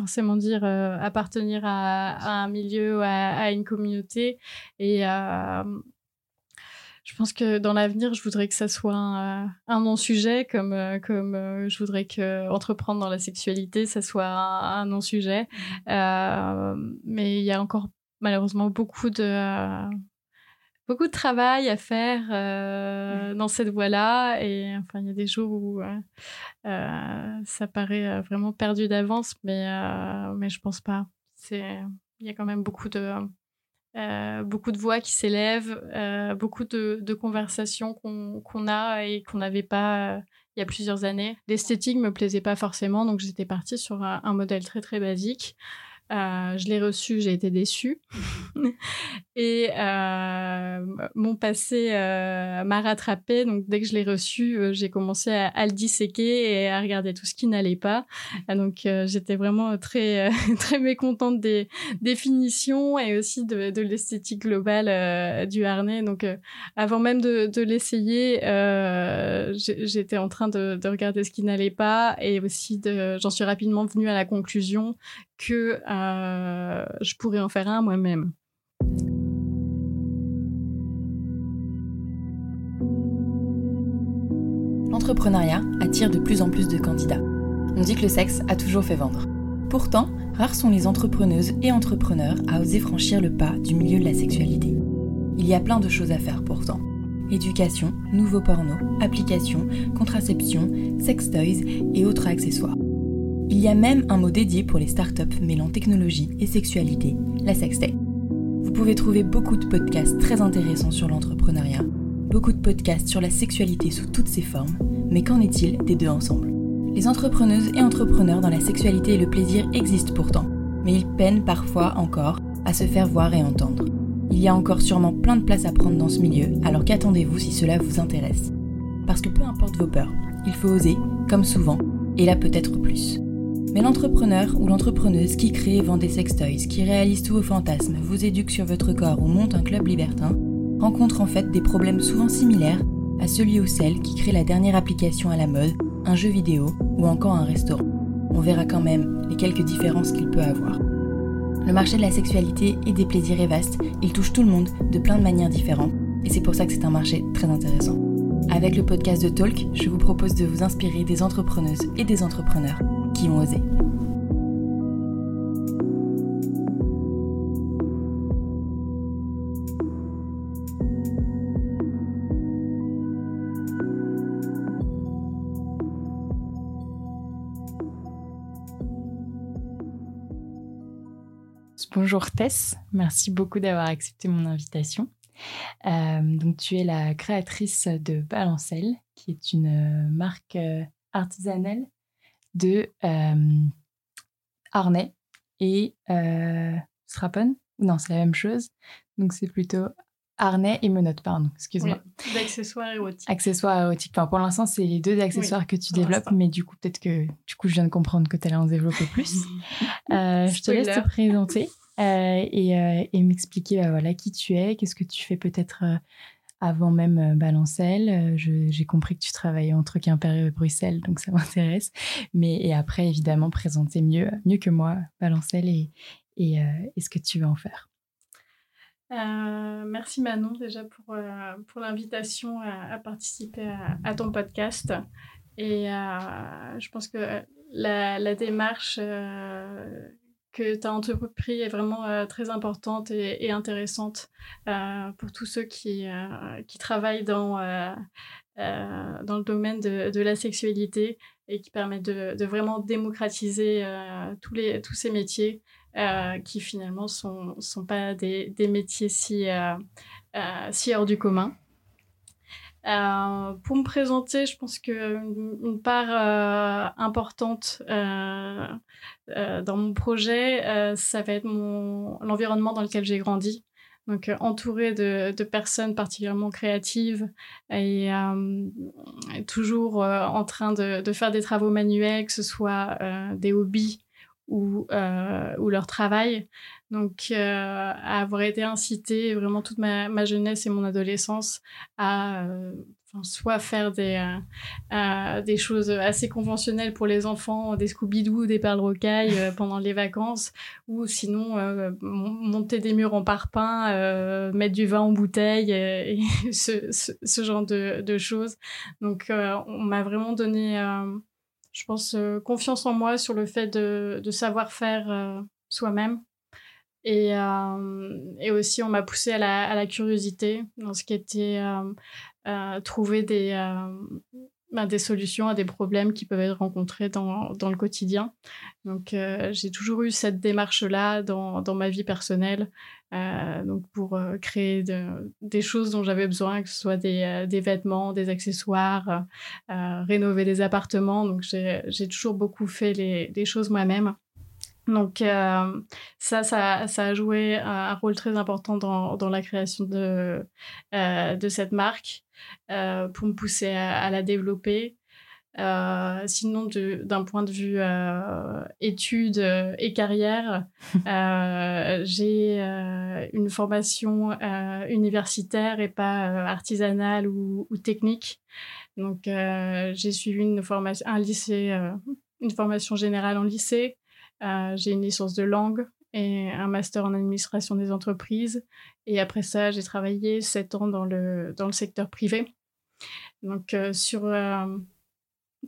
forcément dire appartenir à, un milieu, à, à une communauté. Et je pense que dans l'avenir, je voudrais que ça soit un, non-sujet, comme, comme je voudrais que entreprendre dans la sexualité, ça soit un, non-sujet. Mmh. mais il y a encore malheureusement beaucoup de beaucoup de travail à faire euh, dans cette voie-là. Et enfin, il y a des jours où euh, euh, ça paraît vraiment perdu d'avance, mais, mais je pense pas. Il y a quand même beaucoup de, beaucoup de voix qui s'élèvent, beaucoup de, de conversations qu'on, qu'on a et qu'on n'avait pas il y a plusieurs années. L'esthétique me plaisait pas forcément, donc j'étais partie sur un, un modèle très très basique. Euh, je l'ai reçu, j'ai été déçue. et euh, mon passé euh, m'a rattrapé. Donc, dès que je l'ai reçu, j'ai commencé à, le disséquer et à regarder tout ce qui n'allait pas. donc, j'étais vraiment très, très mécontente des définitions et aussi de, de l'esthétique globale du harnais. Donc, avant même de, de l'essayer, j'étais en train de, de regarder ce qui n'allait pas et aussi j'en suis rapidement venue à la conclusion que euh, je pourrais en faire un moi-même. L'entrepreneuriat attire de plus en plus de candidats. On dit que le sexe a toujours fait vendre. Pourtant, rares sont les entrepreneuses et entrepreneurs à oser franchir le pas du milieu de la sexualité. Il y a plein de choses à faire pourtant. Éducation, nouveaux pornos, applications, contraception, sex toys et autres accessoires. Il y a même un mot dédié pour les startups mêlant technologie et sexualité, la sextech. Vous pouvez trouver beaucoup de podcasts très intéressants sur l'entrepreneuriat, beaucoup de podcasts sur la sexualité sous toutes ses formes, mais qu'en est-il des deux ensemble? Les entrepreneuses et entrepreneurs dans la sexualité et le plaisir existent pourtant, mais ils peinent parfois encore à se faire voir et entendre. Il y a encore sûrement plein de place à prendre dans ce milieu, alors qu'attendez-vous si cela vous intéresse? Parce que peu importe vos peurs, il faut oser, comme souvent, et là peut-être plus. Mais l'entrepreneur ou l'entrepreneuse qui crée et vend des sextoys, qui réalise tous vos fantasmes, vous éduque sur votre corps ou monte un club libertin, rencontre en fait des problèmes souvent similaires à celui ou celle qui crée la dernière application à la mode, un jeu vidéo ou encore un restaurant. On verra quand même les quelques différences qu'il peut avoir. Le marché de la sexualité et des plaisirs est vaste, il touche tout le monde de plein de manières différentes, et c'est pour ça que c'est un marché très intéressant. Avec le podcast de Talk, je vous propose de vous inspirer des entrepreneuses et des entrepreneurs Bonjour Tess, merci beaucoup d'avoir accepté mon invitation. Euh, donc tu es la créatrice de Balancelle, qui est une euh, marque euh, artisanale de euh, harnais et euh, strapon. Non, c'est la même chose. Donc c'est plutôt harnais et menottes, pardon, excuse-moi. D'accessoires érotiques. Accessoires érotiques. Enfin, pour l'instant, c'est les deux accessoires que tu développes, mais du coup, peut-être que du coup, je viens de comprendre que tu allais en développer plus. euh, je te laisse te présenter euh, et, euh, et m'expliquer bah, voilà, qui tu es, qu'est-ce que tu fais peut-être avant même euh, Balancelle. Euh, j'ai compris que tu travaillais entre Quimper et Bruxelles, donc ça m'intéresse. Mais et après, évidemment, présenter mieux, mieux que moi Balancelle et, euh, et ce que tu veux en faire. Merci Manon déjà pour, pour l'invitation à, participer à, ton podcast. Et je pense que la, la démarche que tu as entrepris est vraiment euh, très importante et, intéressante euh, pour tous ceux qui, euh, qui travaillent dans, dans le domaine de, de, la sexualité et qui permettent de, vraiment démocratiser tous, les, tous ces métiers qui finalement ne sont, sont pas des, des métiers si, si hors du commun. Euh, pour me présenter, je pense qu'une une part euh, importante euh, dans mon projet, ça va être l'environnement dans lequel j'ai grandi. Donc, entourée de, personnes particulièrement créatives et toujours en train de, faire des travaux manuels, que ce soit des hobbies ou, ou leur travail. Donc, euh, avoir été incitée vraiment toute ma, jeunesse et mon adolescence à euh, soit faire des, euh, euh, des choses assez conventionnelles pour les enfants, des Scooby-Doo, des perles rocailles euh, pendant les vacances, ou sinon monter des murs en parpaing, mettre du vin en bouteille, ce, genre de, choses. Donc on m'a vraiment donné, je pense, confiance en moi sur le fait de, de savoir faire soi-même. Et, et, aussi, on m'a poussé à la, à la, curiosité dans ce qui était trouver des, euh, ben, des solutions à des problèmes qui peuvent être rencontrés dans, dans le quotidien. Donc, euh, j'ai toujours eu cette démarche-là dans, dans, ma vie personnelle, euh, donc pour créer des choses dont j'avais besoin, que ce soit des, des vêtements, des accessoires, rénover des appartements. Donc, j'ai toujours beaucoup fait les, les choses moi-même. Donc euh, ça, ça, ça, a joué un rôle très important dans, dans la création de, euh, de cette marque euh, pour me pousser à, la développer. sinon, d'un point de vue études et carrière, j'ai une formation universitaire et pas artisanale ou, ou, technique. Donc, j'ai suivi une formation, un lycée, une formation générale en lycée, j'ai une licence de langue et un master en administration des entreprises. Et après ça, j'ai travaillé sept ans dans le, dans le secteur privé. Donc, euh, sur, euh,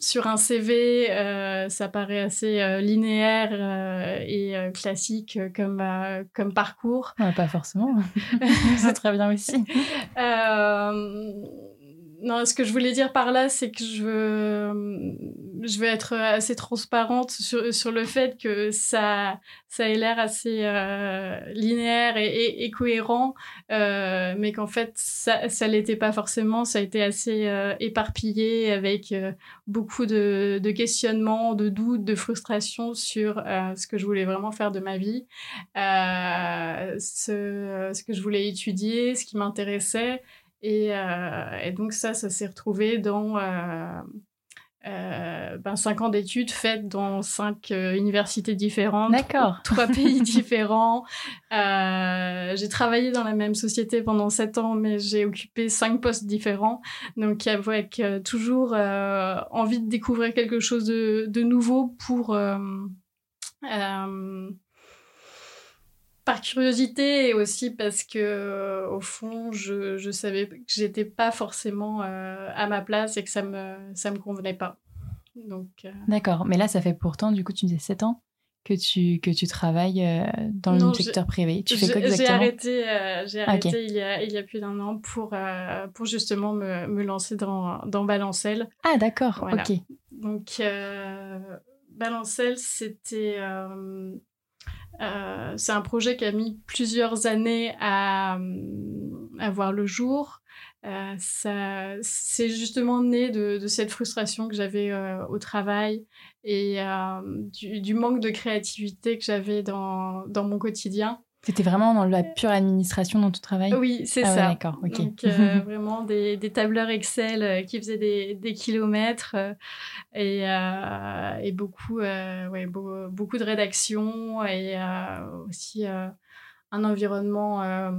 sur un CV, ça paraît assez linéaire et classique comme, comme parcours. pas forcément. C'est très bien aussi non, ce que je voulais dire par là, c'est que je veux, je veux être assez transparente sur, sur le fait que ça, ça ait l'air assez euh, linéaire et, et, cohérent, euh, mais qu'en fait, ça, ça l'était pas forcément. Ça a été assez euh, éparpillé avec euh, beaucoup de, de, questionnements, de doutes, de frustrations sur euh, ce que je voulais vraiment faire de ma vie, ce, ce que je voulais étudier, ce qui m'intéressait. Et, euh, et, donc ça, ça s'est retrouvé dans euh, euh, ben, cinq ans d'études faites dans cinq universités différentes, trois pays différents. j'ai travaillé dans la même société pendant sept ans, mais j'ai occupé cinq postes différents. Donc avec toujours envie de découvrir quelque chose de, de nouveau pour par curiosité et aussi parce que euh, au fond je, je savais que j'étais pas forcément euh, à ma place et que ça me ça me convenait pas. Donc euh, d'accord. Mais là ça fait pourtant du coup tu disais 7 ans que tu que tu travailles dans le secteur privé. Tu fais quoi exactement? j'ai arrêté j'ai arrêté il y a il y a plus d'un an pour pour justement me, me lancer dans dans Balancelle ah d'accord. Ok. Donc Balancelle c'était euh, c'est un projet qui a mis plusieurs années à, à voir le jour. Euh, c'est justement né de, cette frustration que j'avais euh, au travail et du, manque de créativité que j'avais dans mon quotidien. C'était vraiment dans la pure administration dans ton travail? Oui, c'est ah ça. D'accord, ok. Donc, euh, vraiment des, des, tableurs Excel euh, qui faisaient des, des kilomètres euh, et, euh, et, beaucoup, euh, ouais, beau, beaucoup de rédaction et aussi un environnement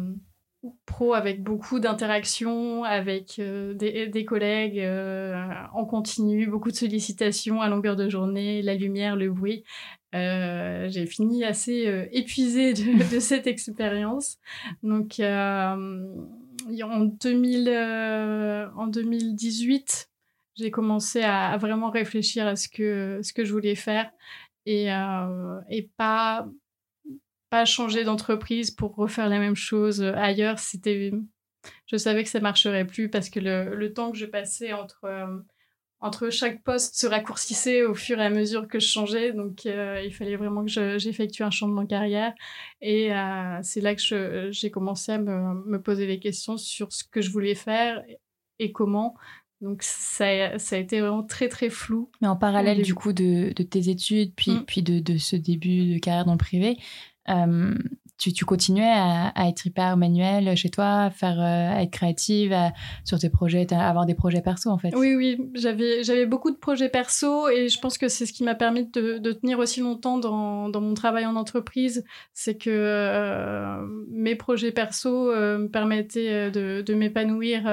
pro avec beaucoup d'interactions avec des, des, collègues en continu, beaucoup de sollicitations à longueur de journée, la lumière, le bruit. Euh, j'ai fini assez euh, épuisée de, cette expérience. Donc, euh, en, 2000, euh, en 2018, j'ai commencé à, vraiment réfléchir à ce que, je voulais faire et, pas, changer d'entreprise pour refaire la même chose ailleurs. Je savais que ça marcherait plus parce que le temps que je passais entre entre chaque poste se raccourcissait au fur et à mesure que je changeais. Donc, euh, il fallait vraiment que j'effectue un changement de carrière. Et euh, c'est là que j'ai commencé à me, me, poser des questions sur ce que je voulais faire et comment. Donc, ça, ça a été vraiment très, très flou. Mais en parallèle, du coup, de, de, tes études, puis, mmh. puis de, de, ce début de carrière dans le privé, euh, tu, continuais à, être hyper manuel chez toi, à, faire, à être créative sur tes projets, à avoir des projets perso en fait. Oui, oui, j'avais, j'avais beaucoup de projets perso et je pense que c'est ce qui m'a permis de, tenir aussi longtemps dans, dans, mon travail en entreprise. C'est que mes projets perso me permettaient de, m'épanouir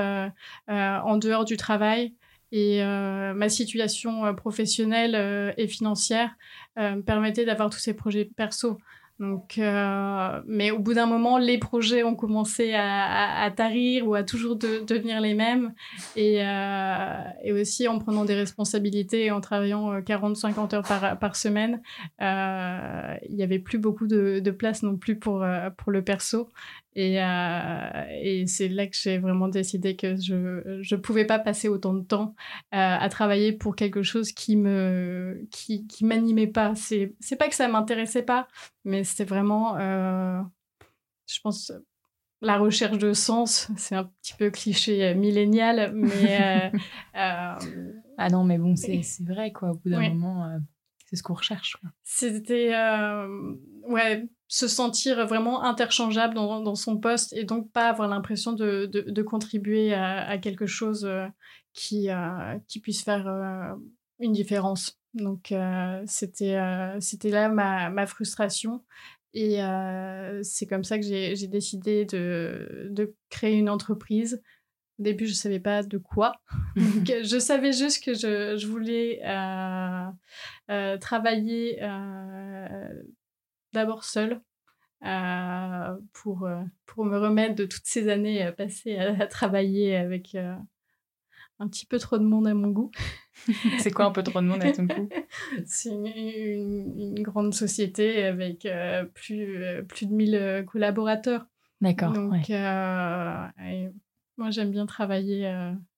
en dehors du travail. Et euh, ma situation euh, professionnelle euh, et financière me permettait d'avoir tous ces projets perso. Donc, mais au bout d'un moment, les projets ont commencé à, à, tarir ou à toujours devenir les mêmes. Et, et, aussi en prenant des responsabilités et en travaillant 40-50 heures par, par semaine, il n'y avait plus beaucoup de, de, place non plus pour, pour le perso. Et, euh, et c'est là que j'ai vraiment décidé que je ne pouvais pas passer autant de temps euh, à travailler pour quelque chose qui me qui, qui m'animait pas. C'est c'est pas que ça m'intéressait pas, mais c'était vraiment, euh, je pense, la recherche de sens. C'est un petit peu cliché millénial, mais ah non, mais bon, c'est vrai quoi. Au bout d'un moment, c'est ce qu'on recherche. C'était ouais se sentir vraiment interchangeable dans, dans, son poste et donc pas avoir l'impression de, de, de, contribuer à, à, quelque chose euh, qui, euh, qui puisse faire euh, une différence. Donc c'était c'était là ma, ma, frustration et c'est comme ça que j'ai décidé de, de créer une entreprise. Au début, je savais pas de quoi. Donc, je savais juste que je, je voulais travailler d'abord seule euh, pour, euh, pour me remettre de toutes ces années euh, passées à, travailler avec un petit peu trop de monde à mon goût. C'est quoi un peu trop de monde à ton goût? C'est une, grande société avec plus, plus de 1000 collaborateurs. D'accord. Donc, moi, j'aime bien travailler.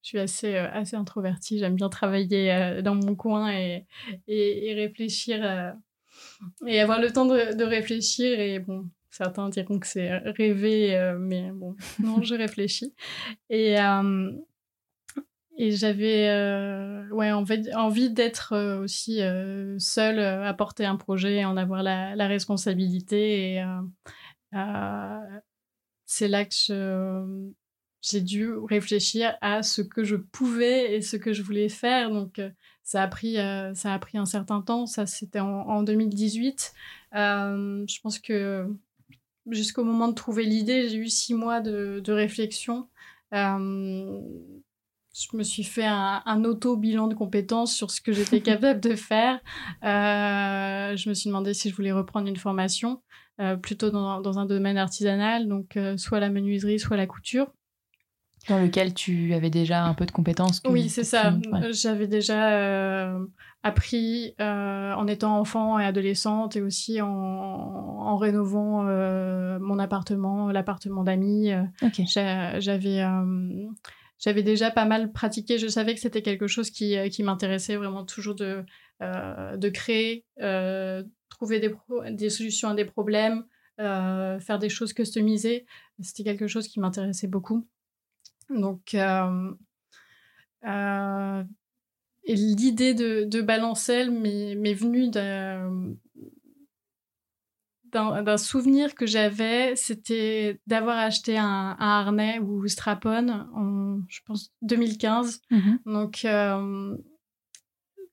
je suis assez, assez introvertie. J'aime bien travailler dans mon coin et, et, et réfléchir et avoir le temps de, réfléchir. Et bon, certains diront que c'est rêver, euh, mais bon, non, je réfléchis. Et, euh, et j'avais euh, ouais, envie, envie d'être aussi seule à porter un projet et en avoir la, la responsabilité. Et c'est là que j'ai dû réfléchir à ce que je pouvais et ce que je voulais faire. Donc, ça a pris, euh, ça a pris un certain temps. Ça, c'était en, 2018. Euh, je pense que jusqu'au moment de trouver l'idée, j'ai eu six mois de, réflexion. Euh, je me suis fait un, auto-bilan de compétences sur ce que j'étais capable de faire. je me suis demandé si je voulais reprendre une formation, plutôt dans, dans, un domaine artisanal, donc soit la menuiserie, soit la couture dans lequel tu avais déjà un peu de compétences. oui, c'est ça. J'avais déjà euh, appris euh, en étant enfant et adolescente et aussi en, en rénovant euh, mon appartement, l'appartement d'amis. J'avais j'avais déjà pas mal pratiqué. Je savais que c'était quelque chose qui, qui m'intéressait vraiment toujours de, de créer, trouver des, des solutions à des problèmes, faire des choses customisées. C'était quelque chose qui m'intéressait beaucoup. Donc, l'idée de, de Balancelle m'est venue d'un souvenir que j'avais, c'était d'avoir acheté un, harnais ou strapon en, je pense, 2015. Mmh Donc, euh,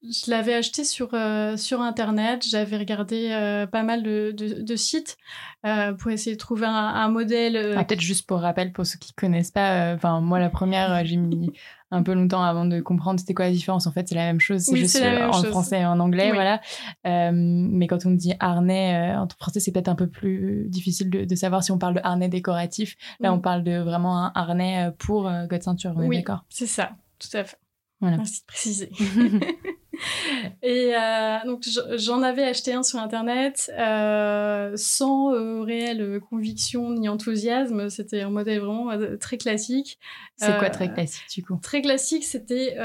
je l'avais acheté sur, euh, sur Internet. J'avais regardé euh, pas mal de, de, sites euh, pour essayer de trouver un, modèle. Ah, peut-être juste pour rappel, pour ceux qui connaissent pas, enfin moi la première, j'ai mis un peu longtemps avant de comprendre c'était quoi la différence. En fait, c'est la même chose, c'est juste en français et en anglais, voilà. mais quand on dit harnais en français, c'est peut-être un peu plus difficile de, de, savoir si on parle de harnais décoratif. Là, on parle de vraiment un harnais pour God ceinture. Oui, d'accord? C'est ça, tout à fait. Voilà. Merci de préciser. Et euh, donc j'en avais acheté un sur internet euh, sans euh, réelle conviction ni enthousiasme. C'était un modèle vraiment très classique. C'est quoi très classique du coup? Très classique, c'était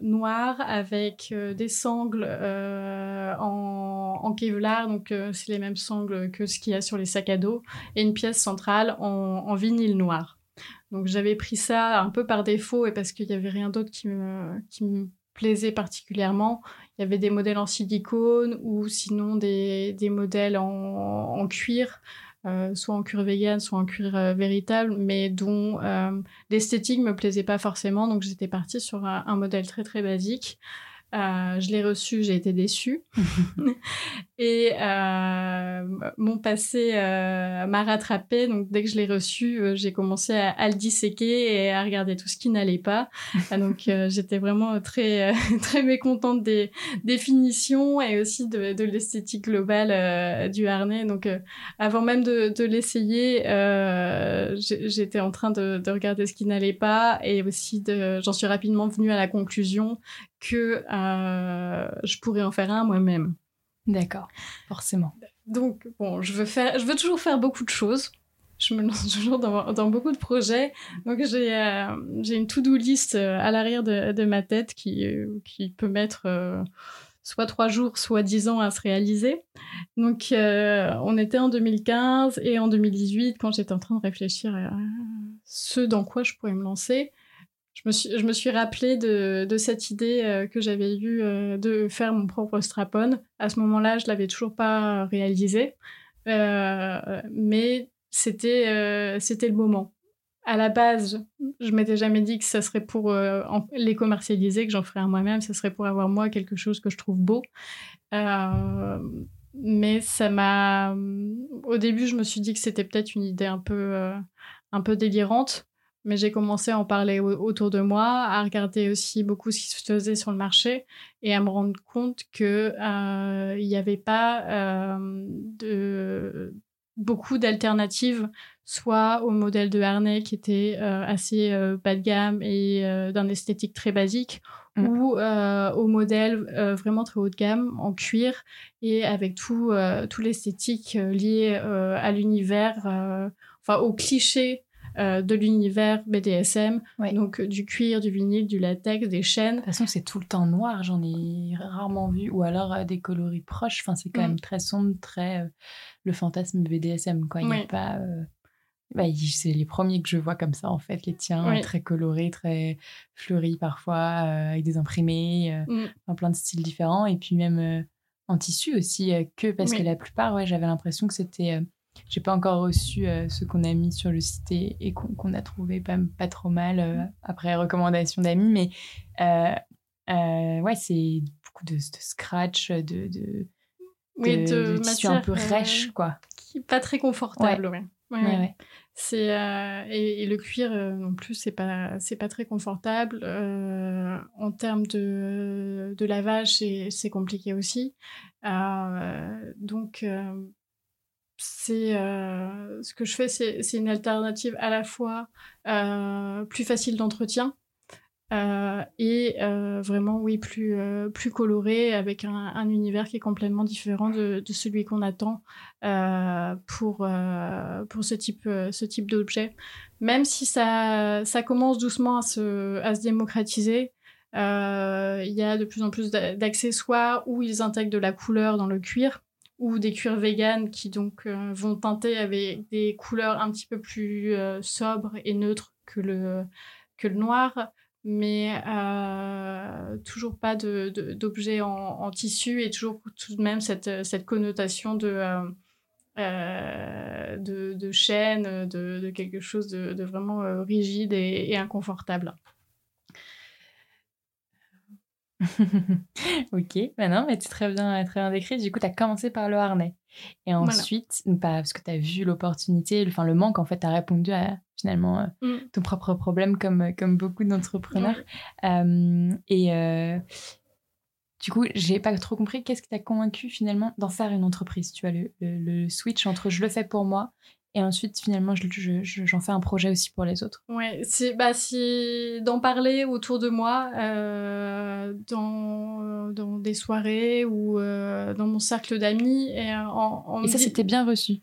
noir avec des sangles en, en, Kevlar, donc c'est les mêmes sangles que ce qu'il y a sur les sacs à dos, et une pièce centrale en, en vinyle noir. Donc j'avais pris ça un peu par défaut et parce qu'il n'y avait rien d'autre qui me, qui me plaisait particulièrement. Il y avait des modèles en silicone ou sinon des, des modèles en, cuir. soit en cuir vegan, soit en cuir véritable, mais dont l'esthétique me plaisait pas forcément. Donc j'étais partie sur un, modèle très très basique. Euh, je l'ai reçu, j'ai été déçue. et euh, mon passé euh, m'a rattrapé. Donc, dès que je l'ai reçu, j'ai commencé à, le disséquer et à regarder tout ce qui n'allait pas. donc, j'étais vraiment très, très mécontente des définitions et aussi de, de l'esthétique globale du harnais. Donc, avant même de, de l'essayer, j'étais en train de, de, regarder ce qui n'allait pas et aussi j'en suis rapidement venue à la conclusion que euh, je pourrais en faire un moi-même. D'accord, forcément. Donc, bon, je veux, faire, je veux toujours faire beaucoup de choses. Je me lance toujours dans, beaucoup de projets. Donc, j'ai euh, une to-do list euh, à l'arrière de, de, ma tête qui, qui peut mettre soit trois jours, soit dix ans à se réaliser. Donc, on était en 2015 et en 2018, quand j'étais en train de réfléchir à ce dans quoi je pourrais me lancer, je me suis, je me suis rappelé de, de cette idée euh, que j'avais eue euh, de faire mon propre strapon. À ce moment-là, je l'avais toujours pas réalisé, euh, mais c'était c'était le moment. À la base, je m'étais jamais dit que ça serait pour les commercialiser, que j'en ferais un moi-même. Ça serait pour avoir moi quelque chose que je trouve beau. mais ça m'a. Au début, je me suis dit que c'était peut-être une idée un peu un peu délirante mais j'ai commencé à en parler autour de moi, à regarder aussi beaucoup ce qui se faisait sur le marché et à me rendre compte que euh, il n'y avait pas euh, de beaucoup d'alternatives, soit au modèle de harnais qui était euh, assez bas de gamme et d'un esthétique très basique, mmh. ou au modèle vraiment très haut de gamme en cuir et avec tout, tout l'esthétique lié à l'univers, enfin au cliché euh, de l'univers BDSM. Donc euh, du cuir, du vinyle, du latex, des chaînes. De toute façon, c'est tout le temps noir. J'en ai rarement vu. Ou alors euh, des coloris proches. Enfin, c'est quand mm. même très sombre, très le fantasme BDSM. Quoi. Il a pas. Bah, c'est les premiers que je vois comme ça, en fait, les tiens, très colorés, très fleuris parfois, avec des imprimés, mm. plein de styles différents. Et puis même en tissu aussi, que parce que la plupart, ouais, j'avais l'impression que c'était j'ai pas encore reçu euh, ce qu'on a mis sur le site et, qu'on a trouvé pas, pas trop mal euh, après recommandation d'amis. Mais euh, ouais, c'est beaucoup de, scratch, de, de, oui, de, tissu un peu rêche, quoi. Qui pas très confortable, ouais. ouais. C'est et, le cuir non plus c'est pas c'est pas très confortable en termes de, de lavage c'est compliqué aussi donc c'est euh, ce que je fais, c'est une alternative à la fois euh, plus facile d'entretien euh, et vraiment oui plus plus coloré avec un, univers qui est complètement différent de, de celui qu'on attend pour pour ce type ce type d'objet. Même si ça ça commence doucement à se à se démocratiser. Il y a de plus en plus d'accessoires où ils intègrent de la couleur dans le cuir ou des cuirs véganes qui donc euh, vont teinter avec des couleurs un petit peu plus euh, sobres et neutres que le, que le noir, mais euh, toujours pas d'objets de, en, tissu et toujours tout de même cette, cette connotation de, de, de, chaîne, de, quelque chose de, vraiment rigide et inconfortable. ok, bah non, mais tu très bien, très bien décrit. Du coup, tu as commencé par le harnais. Et ensuite, parce que tu as vu l'opportunité, enfin le manque, en fait, tu as répondu à finalement euh, mm. ton propre problème comme, comme beaucoup d'entrepreneurs. et euh, du coup, j'ai pas trop compris qu'est-ce qui t'a convaincu finalement d'en faire une entreprise. Tu vois, le, le, switch entre je le fais pour moi et ensuite, finalement, j'en je, je, fais un projet aussi pour les autres. Ouais, c'est bah, d'en parler autour de moi, euh, dans, dans des soirées ou euh, dans mon cercle d'amis. Et, en, et ça, c'était bien reçu?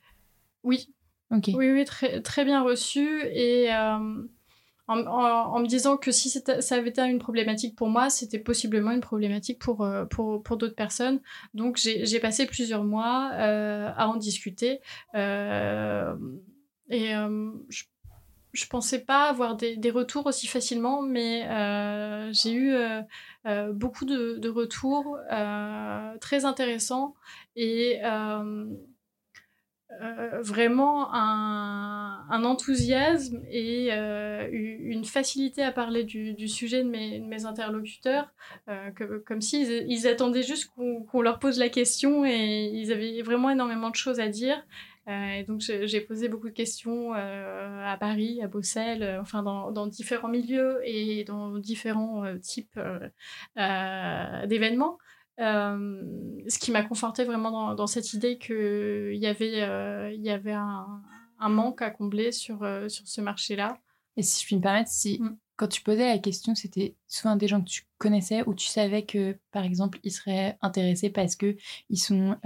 Oui. Ok. Oui, oui, très, très bien reçu. Et. Euh, en, me disant que si ça avait été une problématique pour moi, c'était possiblement une problématique pour, euh, pour, pour d'autres personnes. Donc j'ai passé plusieurs mois euh, à en discuter. Euh, et je, je pensais pas avoir des, des retours aussi facilement, mais j'ai eu beaucoup de, de retours très intéressants et euh, vraiment un, enthousiasme et euh, une facilité à parler du, sujet de mes, interlocuteurs, euh, comme s'ils ils attendaient juste qu'on leur pose la question et ils avaient vraiment énormément de choses à dire. et donc j'ai posé beaucoup de questions à Paris, à Bruxelles, enfin dans, différents milieux et dans différents types d'événements. Euh, ce qui m'a conforté vraiment dans, dans cette idée qu'il y avait, euh, il y avait un, un, manque à combler sur, euh, sur ce marché-là. Et si je puis me permettre, si mm. quand tu posais la question, c'était souvent des gens que tu connaissais ou tu savais que, par exemple, ils seraient intéressés parce que ils sont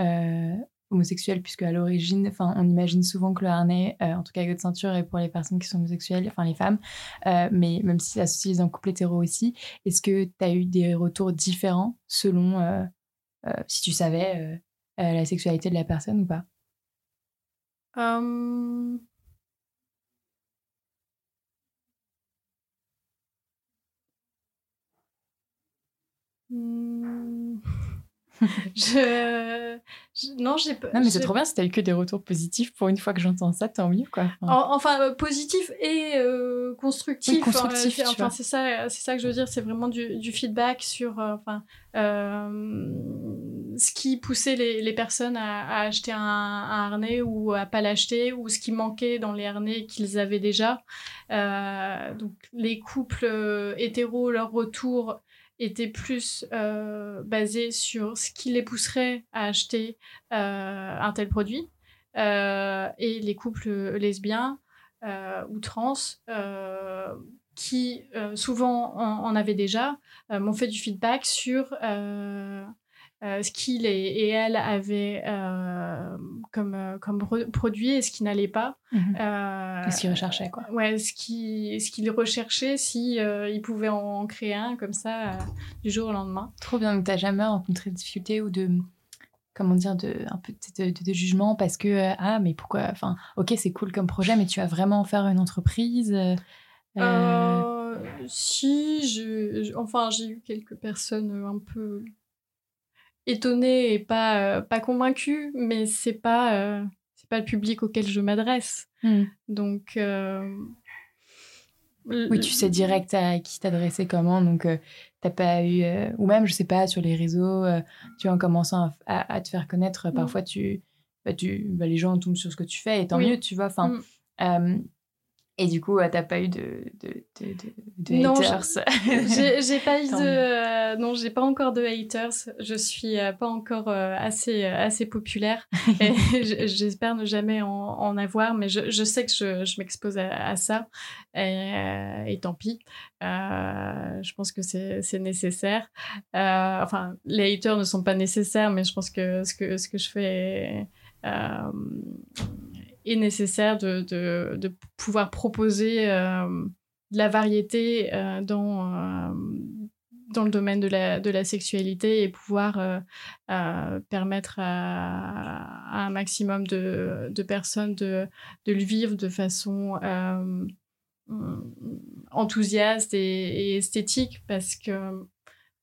homosexuels, puisque à l'origine, enfin, on imagine souvent que le harnais, euh, en tout cas avec ceinture, est pour les personnes qui sont homosexuelles, enfin les femmes, euh, mais même si ça se en couple hétéro aussi, est-ce que tu as eu des retours différents selon euh, si tu savais la sexualité de la personne ou pas? Hum. je... Non, j'ai Non, mais c'est trop bien si t'as eu que des retours positifs. Pour une fois que j'entends ça, tant mieux, quoi. Enfin, euh, positif et euh, constructif. constructif enfin, c'est ça, c'est ça que je veux dire. C'est vraiment du, du, feedback sur euh, enfin, ce qui poussait les, les personnes à, acheter un, un, harnais ou à pas l'acheter, ou ce qui manquait dans les harnais qu'ils avaient déjà. donc, les couples hétéros, leur retour était plus euh, basé sur ce qui les pousserait à acheter euh, un tel produit. Euh, et les couples lesbiens ou trans, qui souvent en, avaient déjà, m'ont fait du feedback sur euh, ce qu'il et, elle avaient euh, comme, euh, comme produit et ce qui n'allait pas. Mhm. ce qu'ils recherchaient, quoi. Ouais, ce qu'ils ce qu'ils recherchaient si ils pouvaient en créer un comme ça du jour au lendemain. Trop bien. Donc, tu n'as jamais rencontré de difficultés ou de comment dire de un peu de, de, jugement parce que ah mais pourquoi enfin ok c'est cool comme projet mais tu vas vraiment faire une entreprise si je, enfin j'ai eu quelques personnes un peu étonnée et pas, euh, pas convaincue, mais c'est pas, euh, c'est pas le public auquel je m'adresse. Hmm. Donc. Euh, oui, tu sais direct à qui t'adresser comment, donc t'as pas eu. ou même, je sais pas, sur les réseaux, tu vois, en commençant à, te faire connaître, hmm. parfois tu. Bah, tu bah, les gens tombent sur ce que tu fais, et tant mieux, tu vois. Enfin. Hmm. Et du coup, t'as pas eu de, de, de, de, non, haters J'ai pas eu de. Euh, non, j'ai pas encore de haters. Je suis euh, pas encore euh, assez, assez populaire. J'espère ne jamais en, en, avoir, mais je, je sais que je, je m'expose à, ça. Et, et, tant pis. je pense que c'est nécessaire. enfin, les haters ne sont pas nécessaires, mais je pense que ce que, ce que je fais est nécessaire de, de, de pouvoir proposer euh, de la variété euh, dans, euh, dans le domaine de la, de la sexualité et pouvoir permettre à, un maximum de, de personnes de, de, le vivre de façon enthousiaste et, et, esthétique parce que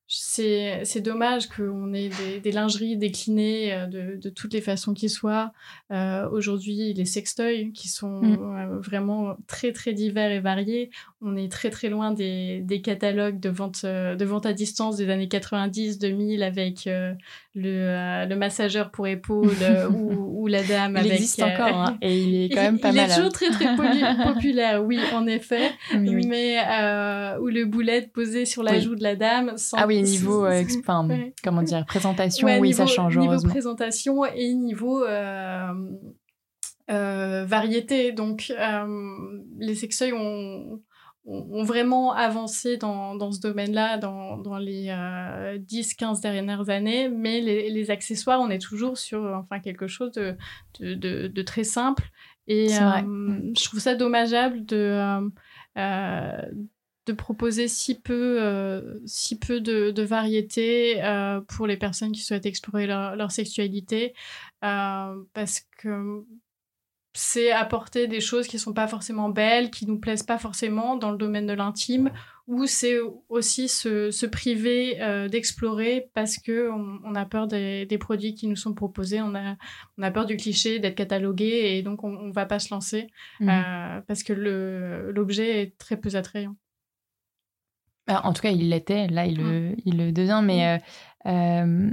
c'est dommage qu'on ait des, des, lingeries déclinées euh, de, de, toutes les façons qui soient. Euh, Aujourd'hui, les sextoys qui sont mm. euh, vraiment très très divers et variés. On est très très loin des, des catalogues de vente, euh, de vente à distance des années 90, 2000 avec le, le massageur pour épaules ou, ou, la dame il avec. Existe encore hein, et il est quand même pas il mal. Il est toujours très très populaire, oui, en effet. Mais où le boulet posé sur la joue de la dame sans ah oui, niveau, euh, comment dire, présentation, oui, ça change. Niveau présentation et niveau euh, euh, variété. Donc, les sexeuils ont, ont, vraiment avancé dans, dans ce domaine-là dans, dans les 10-15 dernières années, mais les, les, accessoires, on est toujours sur enfin, quelque chose de, de, de, très simple. Et je trouve ça dommageable de, de proposer si peu, euh, si peu de, de variété euh, pour les personnes qui souhaitent explorer leur, leur sexualité, euh, parce que c'est apporter des choses qui sont pas forcément belles, qui nous plaisent pas forcément dans le domaine de l'intime, ou c'est aussi se, priver euh, d'explorer parce que on, a peur des, produits qui nous sont proposés, on a, on a peur du cliché d'être catalogué et donc on, on va pas se lancer mmh. euh, parce que l'objet est très peu attrayant. Bah, en tout cas, il l'était, là il, le, mmh. il le devient, mais mmh. euh,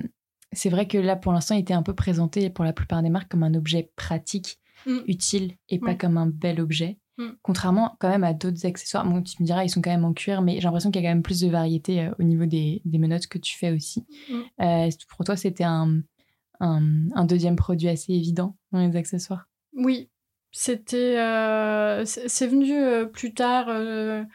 c'est vrai que là pour l'instant il était un peu présenté pour la plupart des marques comme un objet pratique Mm. utile et pas comme un bel objet. Mm. Contrairement quand même à d'autres accessoires. Bon, tu me diras, ils sont quand même en cuir, mais j'ai l'impression qu'il y a quand même plus de variété euh, au niveau des, des, menottes que tu fais aussi. Mm. Euh, pour toi, c'était un, un, deuxième produit assez évident dans les accessoires? Oui, c'était. Euh, c'est venu plus tard. le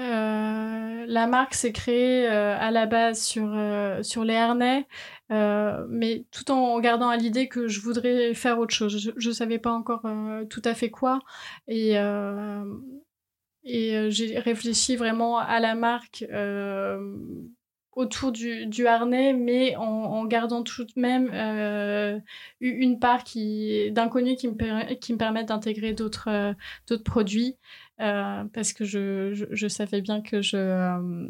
euh, la marque s'est créée euh, à la base sur, euh, sur les harnais, mais tout en gardant à l'idée que je voudrais faire autre chose. Je ne savais pas encore tout à fait quoi. Et, j'ai réfléchi vraiment à la marque autour du, du, harnais, mais en, gardant tout de même une part d'inconnu qui, me, qui me permettent d'intégrer d'autres d'autres produits. Euh, parce que je, je, savais bien que je, euh,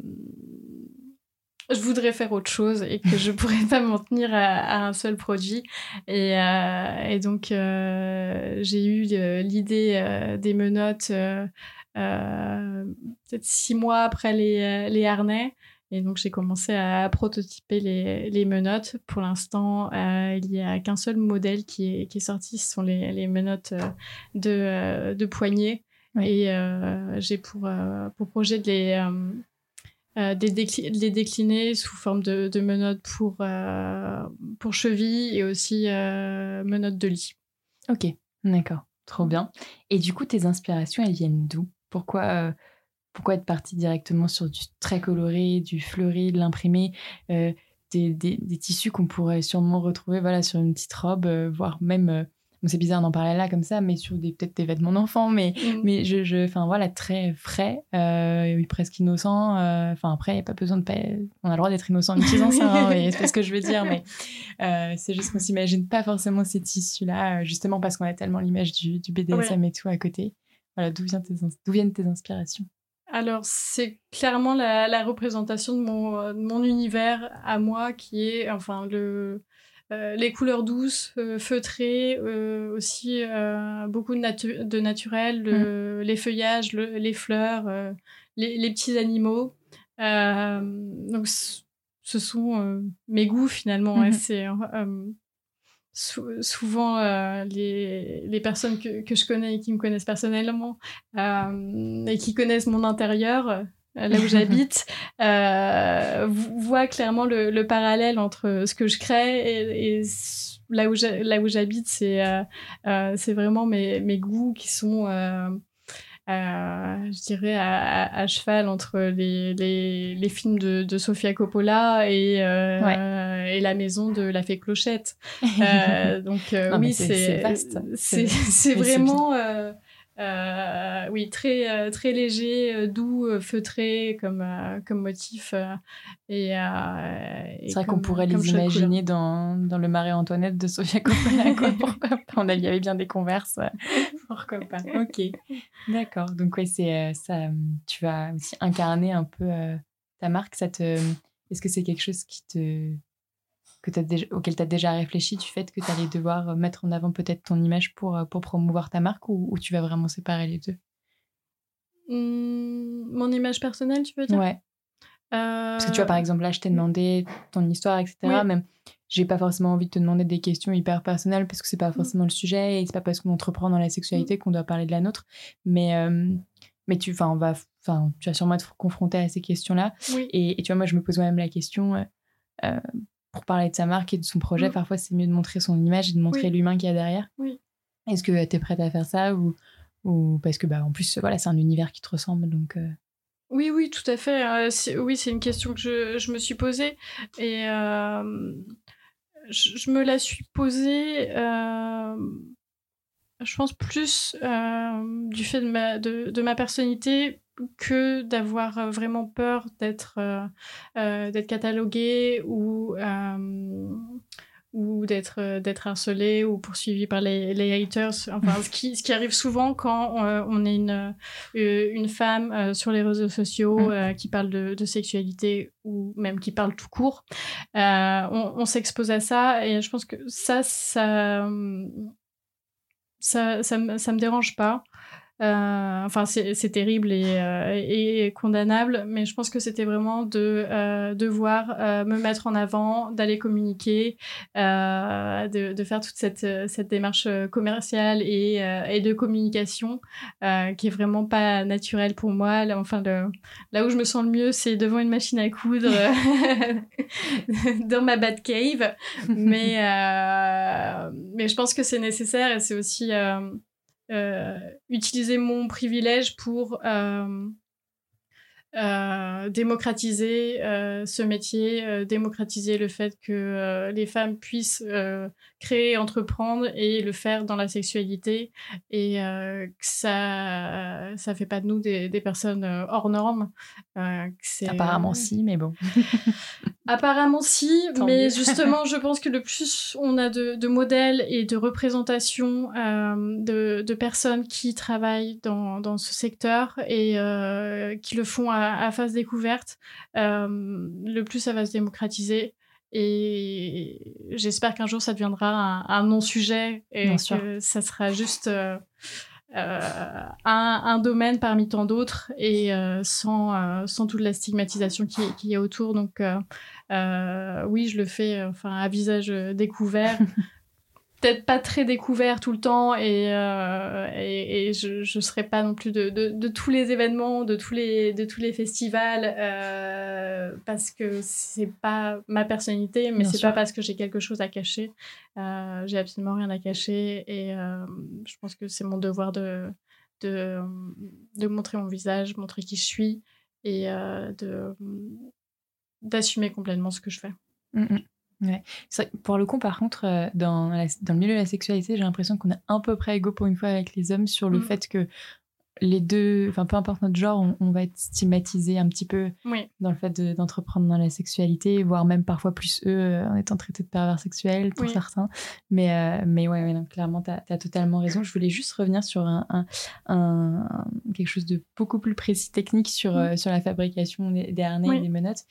je voudrais faire autre chose et que je pourrais pas m'en tenir à, un seul produit. Et, euh, et donc, j'ai eu l'idée des menottes peut-être six mois après les, les harnais. Et donc, j'ai commencé à prototyper les, les menottes. Pour l'instant, il n'y a qu'un seul modèle qui est, qui est sorti. Ce sont les, les menottes de, de poignée. Et euh, j'ai pour, euh, pour projet de les, euh, les décliner sous forme de, de menottes pour, pour cheville et aussi menottes de lit. Ok, d'accord, trop bien. Et du coup, tes inspirations, elles viennent d'où? Pourquoi pourquoi être partie directement sur du très coloré, du fleuri, de l'imprimé, des, des, des, tissus qu'on pourrait sûrement retrouver voilà, sur une petite robe, voire même c'est bizarre d'en parler là comme ça, mais sur des peut-être des vêtements d'enfant, mais mm. mais je, je, enfin voilà, très frais, euh, presque innocent. Euh, enfin après, il n'y a pas besoin de, on a le droit d'être innocent en utilisant ça, hein, c'est ce que je veux dire, mais euh, c'est juste qu'on s'imagine pas forcément ces tissus-là, justement parce qu'on a tellement l'image du, du BDSM et tout à côté. Voilà, d'où viennent tes, d'où viennent tes inspirations? Alors, c'est clairement la, la, représentation de mon, de mon univers à moi qui est, enfin, le, euh, les couleurs douces, euh, feutrées, euh, aussi beaucoup de, de naturel, mm. les feuillages, les fleurs, les, petits animaux. donc, ce sont mes goûts finalement. Mm-hmm. C'est souvent les, les, personnes que, que, je connais et qui me connaissent personnellement et qui connaissent mon intérieur là où j'habite, euh, voit clairement le, le, parallèle entre ce que je crée et, là où j'habite, c'est euh, euh, vraiment mes, mes, goûts qui sont, euh, je dirais, à, à, cheval entre les, les, les films de, de, Sofia Coppola et, et la maison de la fée Clochette. donc oui, c'est c'est vraiment euh, oui, très, euh, très léger, euh, doux, feutré comme, comme motif. et, c'est vrai qu'on pourrait les imaginer dans, dans, le Marie-Antoinette de Sofia Coppola. Pourquoi pas? On y avait bien des converses. Pourquoi pas? Ok, d'accord. Donc oui, c'est ça. Tu vas aussi incarner un peu ta marque. Ça te... Est-ce que c'est quelque chose qui te que as auquel tu as déjà réfléchi du fait que tu allais devoir euh, mettre en avant peut-être ton image pour, euh, pour promouvoir ta marque ou, tu vas vraiment séparer les deux? Mmh, Mon image personnelle, tu veux dire? Ouais. Parce que tu vois, par euh, exemple, là, je t'ai demandé ton histoire, etc. Même, j'ai pas forcément envie de te demander des questions hyper personnelles parce que c'est pas mmh. forcément le sujet et c'est pas parce qu'on entreprend dans la sexualité mmh. qu'on doit parler de la nôtre. Mais, mais tu, on va, tu vas sûrement être confronté à ces questions-là. Et, et, tu vois, moi, je me pose moi-même la question pour parler de sa marque et de son projet, mm. parfois c'est mieux de montrer son image et de montrer l'humain qu'il y a derrière. Oui. Est-ce que tu es prête à faire ça ou, ou parce que bah en plus voilà, c'est un univers qui te ressemble donc euh. Oui, oui, tout à fait. Euh, oui, c'est une question que je, je, me suis posée et euh, je, me la suis posée, je pense, plus du fait de ma, de, de ma personnalité que d'avoir euh, vraiment peur d'être euh, euh, d'être catalogué ou ou d'être d'être harcelé ou poursuivi par les, les haters enfin ce qui ce qui arrive souvent quand euh, on est une une femme sur les réseaux sociaux mm. qui parle de, de, sexualité ou même qui parle tout court on, on s'expose à ça et je pense que ça ça ça ça, me, ça me dérange pas euh, enfin, c'est terrible et, euh, et, condamnable, mais je pense que c'était vraiment de euh, devoir me mettre en avant, d'aller communiquer, de, de, faire toute cette, cette démarche commerciale et, et de communication qui est vraiment pas naturelle pour moi. Là, enfin, là où je me sens le mieux, c'est devant une machine à coudre dans ma bad cave. Mais, mais je pense que c'est nécessaire et c'est aussi euh, utiliser mon privilège pour euh, euh, démocratiser euh, ce métier, euh, démocratiser le fait que les femmes puissent créer, entreprendre et le faire dans la sexualité et que ça ça fait pas de nous des, des personnes hors normes. Apparemment si, mais bon. Apparemment si, mais justement je pense que le plus on a de, de modèles et de représentations de, de, personnes qui travaillent dans, dans ce secteur et qui le font à à, phase découverte, euh, le plus ça va se démocratiser. Et j'espère qu'un jour ça deviendra un, non-sujet et que ça sera juste euh, euh, un, domaine parmi tant d'autres et sans, sans toute la stigmatisation qui, qui est autour. Donc oui, je le fais enfin à visage découvert. peut-être pas très découvert tout le temps et, euh, et, et, je ne serai pas non plus de, de, de, tous les événements, de tous les, de tous les festivals euh, parce que c'est pas ma personnalité, mais c'est pas parce que j'ai quelque chose à cacher. Euh, j'ai absolument rien à cacher et je pense que c'est mon devoir de, de, de montrer mon visage, montrer qui je suis et de d'assumer complètement ce que je fais. Mm, mm. Ouais. pour le coup, par contre, euh, dans, dans, le milieu de la sexualité, j'ai l'impression qu'on est à peu près égaux pour une fois avec les hommes sur le mmh. fait que les deux, enfin peu importe notre genre, on, va être stigmatisé un petit peu dans le fait d'entreprendre dans la sexualité, voire même parfois plus eux euh, en étant traités de pervers sexuels pour certains. Mais, euh, mais ouais, ouais clairement, tu as, totalement raison. Je voulais juste revenir sur un, un, quelque chose de beaucoup plus précis, technique sur, mmh. sur la fabrication des, harnais et des menottes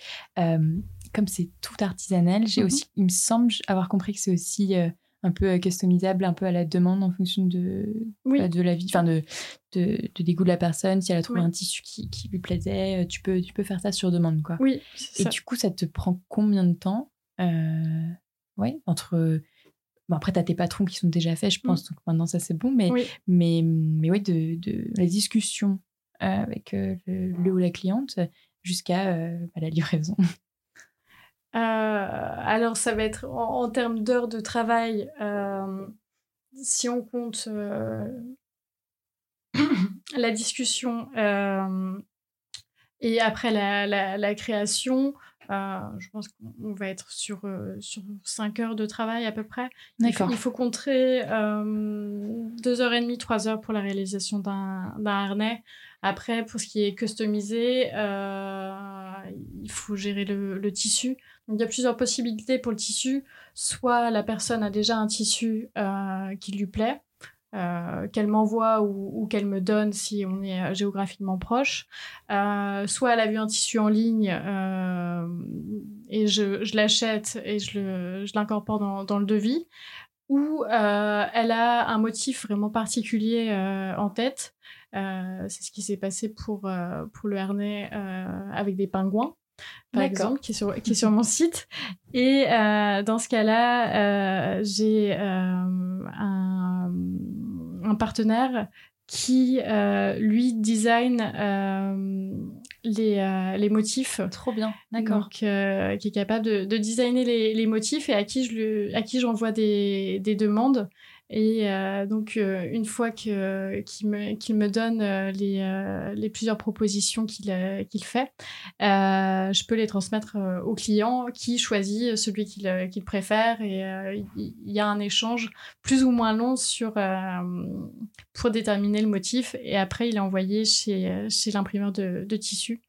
comme c'est tout artisanal, j'ai mhm. aussi, il me semble avoir compris que c'est aussi euh, un peu euh, customisable, un peu à la demande en fonction de, bah, de la vie, enfin de, de, des goûts de la personne. Si elle a trouvé un tissu qui, qui, lui plaisait, euh, tu peux, tu peux faire ça sur demande, quoi. Oui. Et du coup, ça te prend combien de temps euh, Ouais, entre. Bon, après, tu as tes patrons qui sont déjà faits, je pense, mm. donc maintenant ça c'est bon, mais, mais, mais oui, de, de la discussion avec le, ou la cliente jusqu'à bah, la livraison. Euh, alors, ça va être en, termes d'heures de travail, euh, si on compte euh, la discussion et après la, la, création, je pense qu'on va être sur, sur 5 heures de travail à peu près. D'accord. Il, faut compter 2 heures et demie, 3 heures pour la réalisation d'un harnais. Après, pour ce qui est customisé, il faut gérer le, tissu il y a plusieurs possibilités pour le tissu. Soit la personne a déjà un tissu euh, qui lui plaît, euh, qu'elle m'envoie ou, qu'elle me donne si on est euh, géographiquement proche. soit elle a vu un tissu en ligne et je, l'achète et je l'incorpore dans, le devis. Ou elle a un motif vraiment particulier en tête. C'est ce qui s'est passé pour, pour le harnais avec des pingouins par exemple, qui est, sur, qui est sur mon site. Et euh, dans ce cas-là, euh, j'ai euh, un, un, partenaire qui, euh, lui, design euh, les, les motifs. Trop bien, d'accord. qui est capable de, de designer les, les, motifs et à qui je à qui j'envoie des, des demandes et euh, donc, euh, une fois qu'il me, donne euh, les, les plusieurs propositions qu'il qu'il fait, je peux les transmettre au client qui choisit celui qu'il préfère. Et il y, a un échange plus ou moins long sur, pour déterminer le motif. Et après, il est envoyé chez, chez l'imprimeur de, de tissu,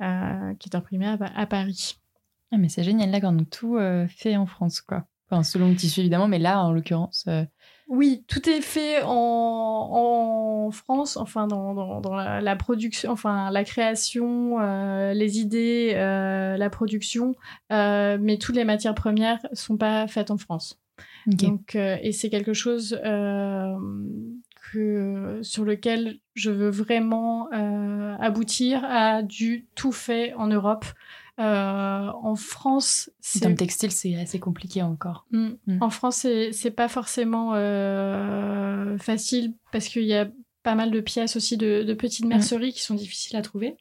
qui est imprimé à, Paris. Ah, mais c'est génial, là, quand tout fait en France, quoi. Enfin, selon le tissu évidemment, mais là, en l'occurrence. Oui, tout est fait en, France, enfin dans, la, production, enfin la création, les idées, la production, mais toutes les matières premières sont pas faites en France. Donc, et c'est quelque chose que, sur lequel je veux vraiment aboutir à du tout fait en Europe. Euh, en France, c'est. le textile, c'est assez compliqué encore. Mm. Mm. En France, c'est pas forcément euh, facile parce qu'il y a pas mal de pièces aussi de, petites mm. merceries qui sont difficiles à trouver.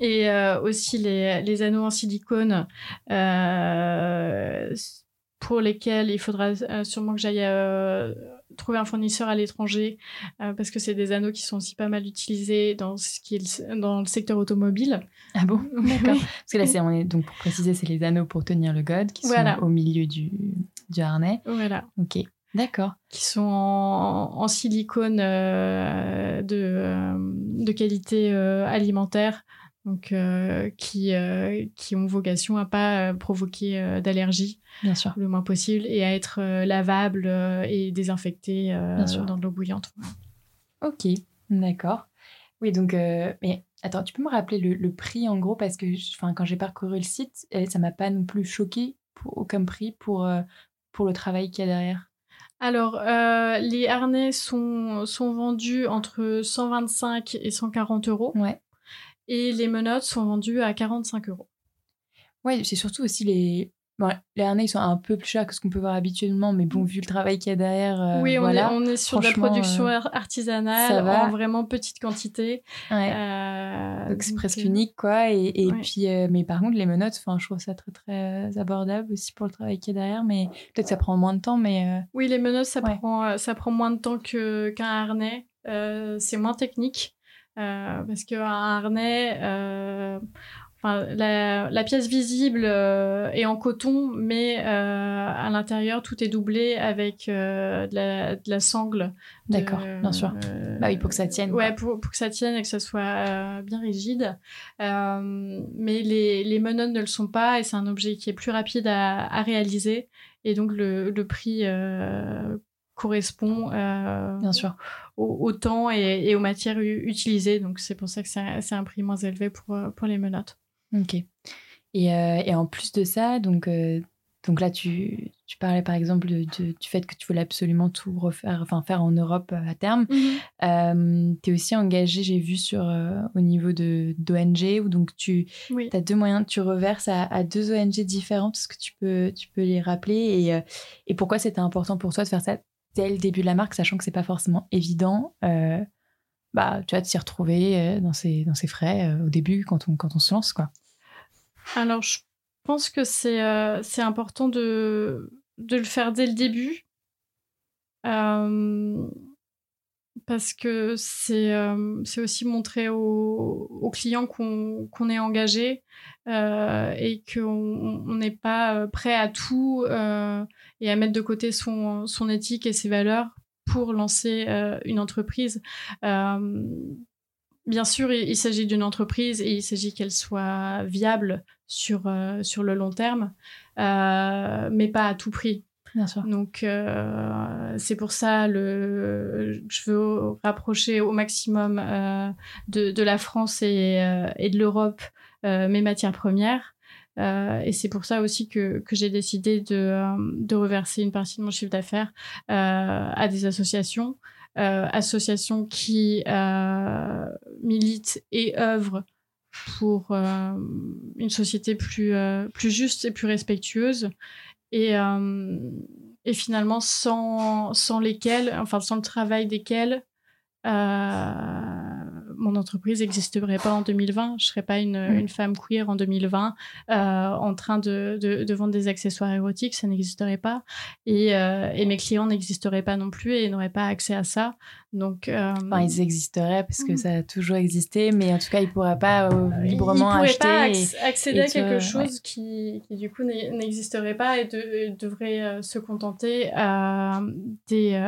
Et euh, aussi les, les, anneaux en silicone pour lesquels il faudra sûrement que j'aille trouver un fournisseur à l'étranger euh, parce que c'est des anneaux qui sont aussi pas mal utilisés dans ce qui est le, dans le secteur automobile. Ah bon? D'accord. parce que là, c'est, on est, donc pour préciser, c'est les anneaux pour tenir le god qui sont au milieu du, du harnais. Voilà. Ok. D'accord. Qui sont en, silicone euh, de, euh, de qualité alimentaire donc euh, qui, euh, qui ont vocation à pas euh, provoquer d'allergie bien sûr le moins possible et à être lavables et désinfectés dans de l'eau bouillante. Ok, d'accord. Oui, donc, mais attends, tu peux me rappeler le, prix en gros parce que quand j'ai parcouru le site, ça m'a pas non plus choqué comme prix pour, pour le travail qu'il y a derrière. Alors, les harnais sont, sont vendus entre 125 et 140 euros. Ouais. Et les menottes sont vendues à 45 euros. Ouais, c'est surtout aussi les. les harnais, ils sont un peu plus chers que ce qu'on peut voir habituellement, mais bon, vu le travail qu'il y a derrière. Euh, oui, on, est, on, est, sur de la production euh, artisanale, en vraiment petite quantité. Ouais. Euh, donc c'est presque unique, quoi. Et, et puis, mais par contre, les menottes, je trouve ça très, très abordable aussi pour le travail qu'il y a derrière, mais peut-être que ça prend moins de temps, mais. Oui, les menottes, ça, prend, ça prend moins de temps qu'un harnais. c'est moins technique. Euh, parce qu'un harnais, euh, la, pièce visible euh, est en coton, mais à l'intérieur, tout est doublé avec de la, sangle. D'accord, bien sûr. bah oui, pour que ça tienne. Ouais, pour, que ça tienne et que ça soit bien rigide. mais les, les menottes ne le sont pas et c'est un objet qui est plus rapide à, réaliser. Et donc, le, le prix correspond euh, Bien sûr. Au, temps et, aux matières utilisées. Donc, c'est pour ça que c'est un prix moins élevé pour, euh, pour les menottes. Ok. Et, euh, et en plus de ça, donc, donc là, tu, tu, parlais par exemple de, du fait que tu voulais absolument tout refaire, enfin faire en Europe à terme. Mhm. tu es aussi engagé, j'ai vu, sur, au niveau d'ONG, où donc tu as deux moyens, tu reverses à, à, deux ONG différentes. Est-ce que tu peux, tu peux les rappeler et, et pourquoi c'était important pour toi de faire ça dès le début de la marque, sachant que c'est pas forcément évident, euh, bah, tu vas s'y retrouver euh, dans ses, dans frais euh, au début quand on, quand on se lance, quoi. Alors, je pense que c'est c'est important de, de le faire dès le début. Parce que c'est c'est aussi montrer aux, clients qu'on qu'on est engagé et qu'on n'est pas prêt à tout et à mettre de côté son, son éthique et ses valeurs pour lancer euh, une entreprise. Euh, bien sûr, il, s'agit d'une entreprise et il s'agit qu'elle soit viable sur, euh, sur le long terme, mais pas à tout prix. Bien sûr. Donc, c'est pour ça le, je veux rapprocher au maximum de, de, la France et, et de l'Europe mes matières premières. Euh, et c'est pour ça aussi que, j'ai décidé de, euh, reverser une partie de mon chiffre d'affaires euh, à des associations, associations qui militent et œuvrent pour une société plus juste et plus respectueuse. Et, et finalement, sans, sans lesquelles, enfin sans le travail desquelles, mon entreprise n'existerait pas en 2020. Je serais pas une, mm. une femme queer en 2020 euh, en train de, de, vendre des accessoires érotiques. Ça n'existerait pas. Et, euh, et mes clients n'existeraient pas non plus et n'auraient pas accès à ça. Donc, euh, enfin, ils existeraient parce que mm. ça a toujours existé, mais en tout cas, ils ne pourraient pas librement ils acheter. Pas accéder à quelque chose qui, qui, du coup, n'existerait pas et, de, devrait se contenter des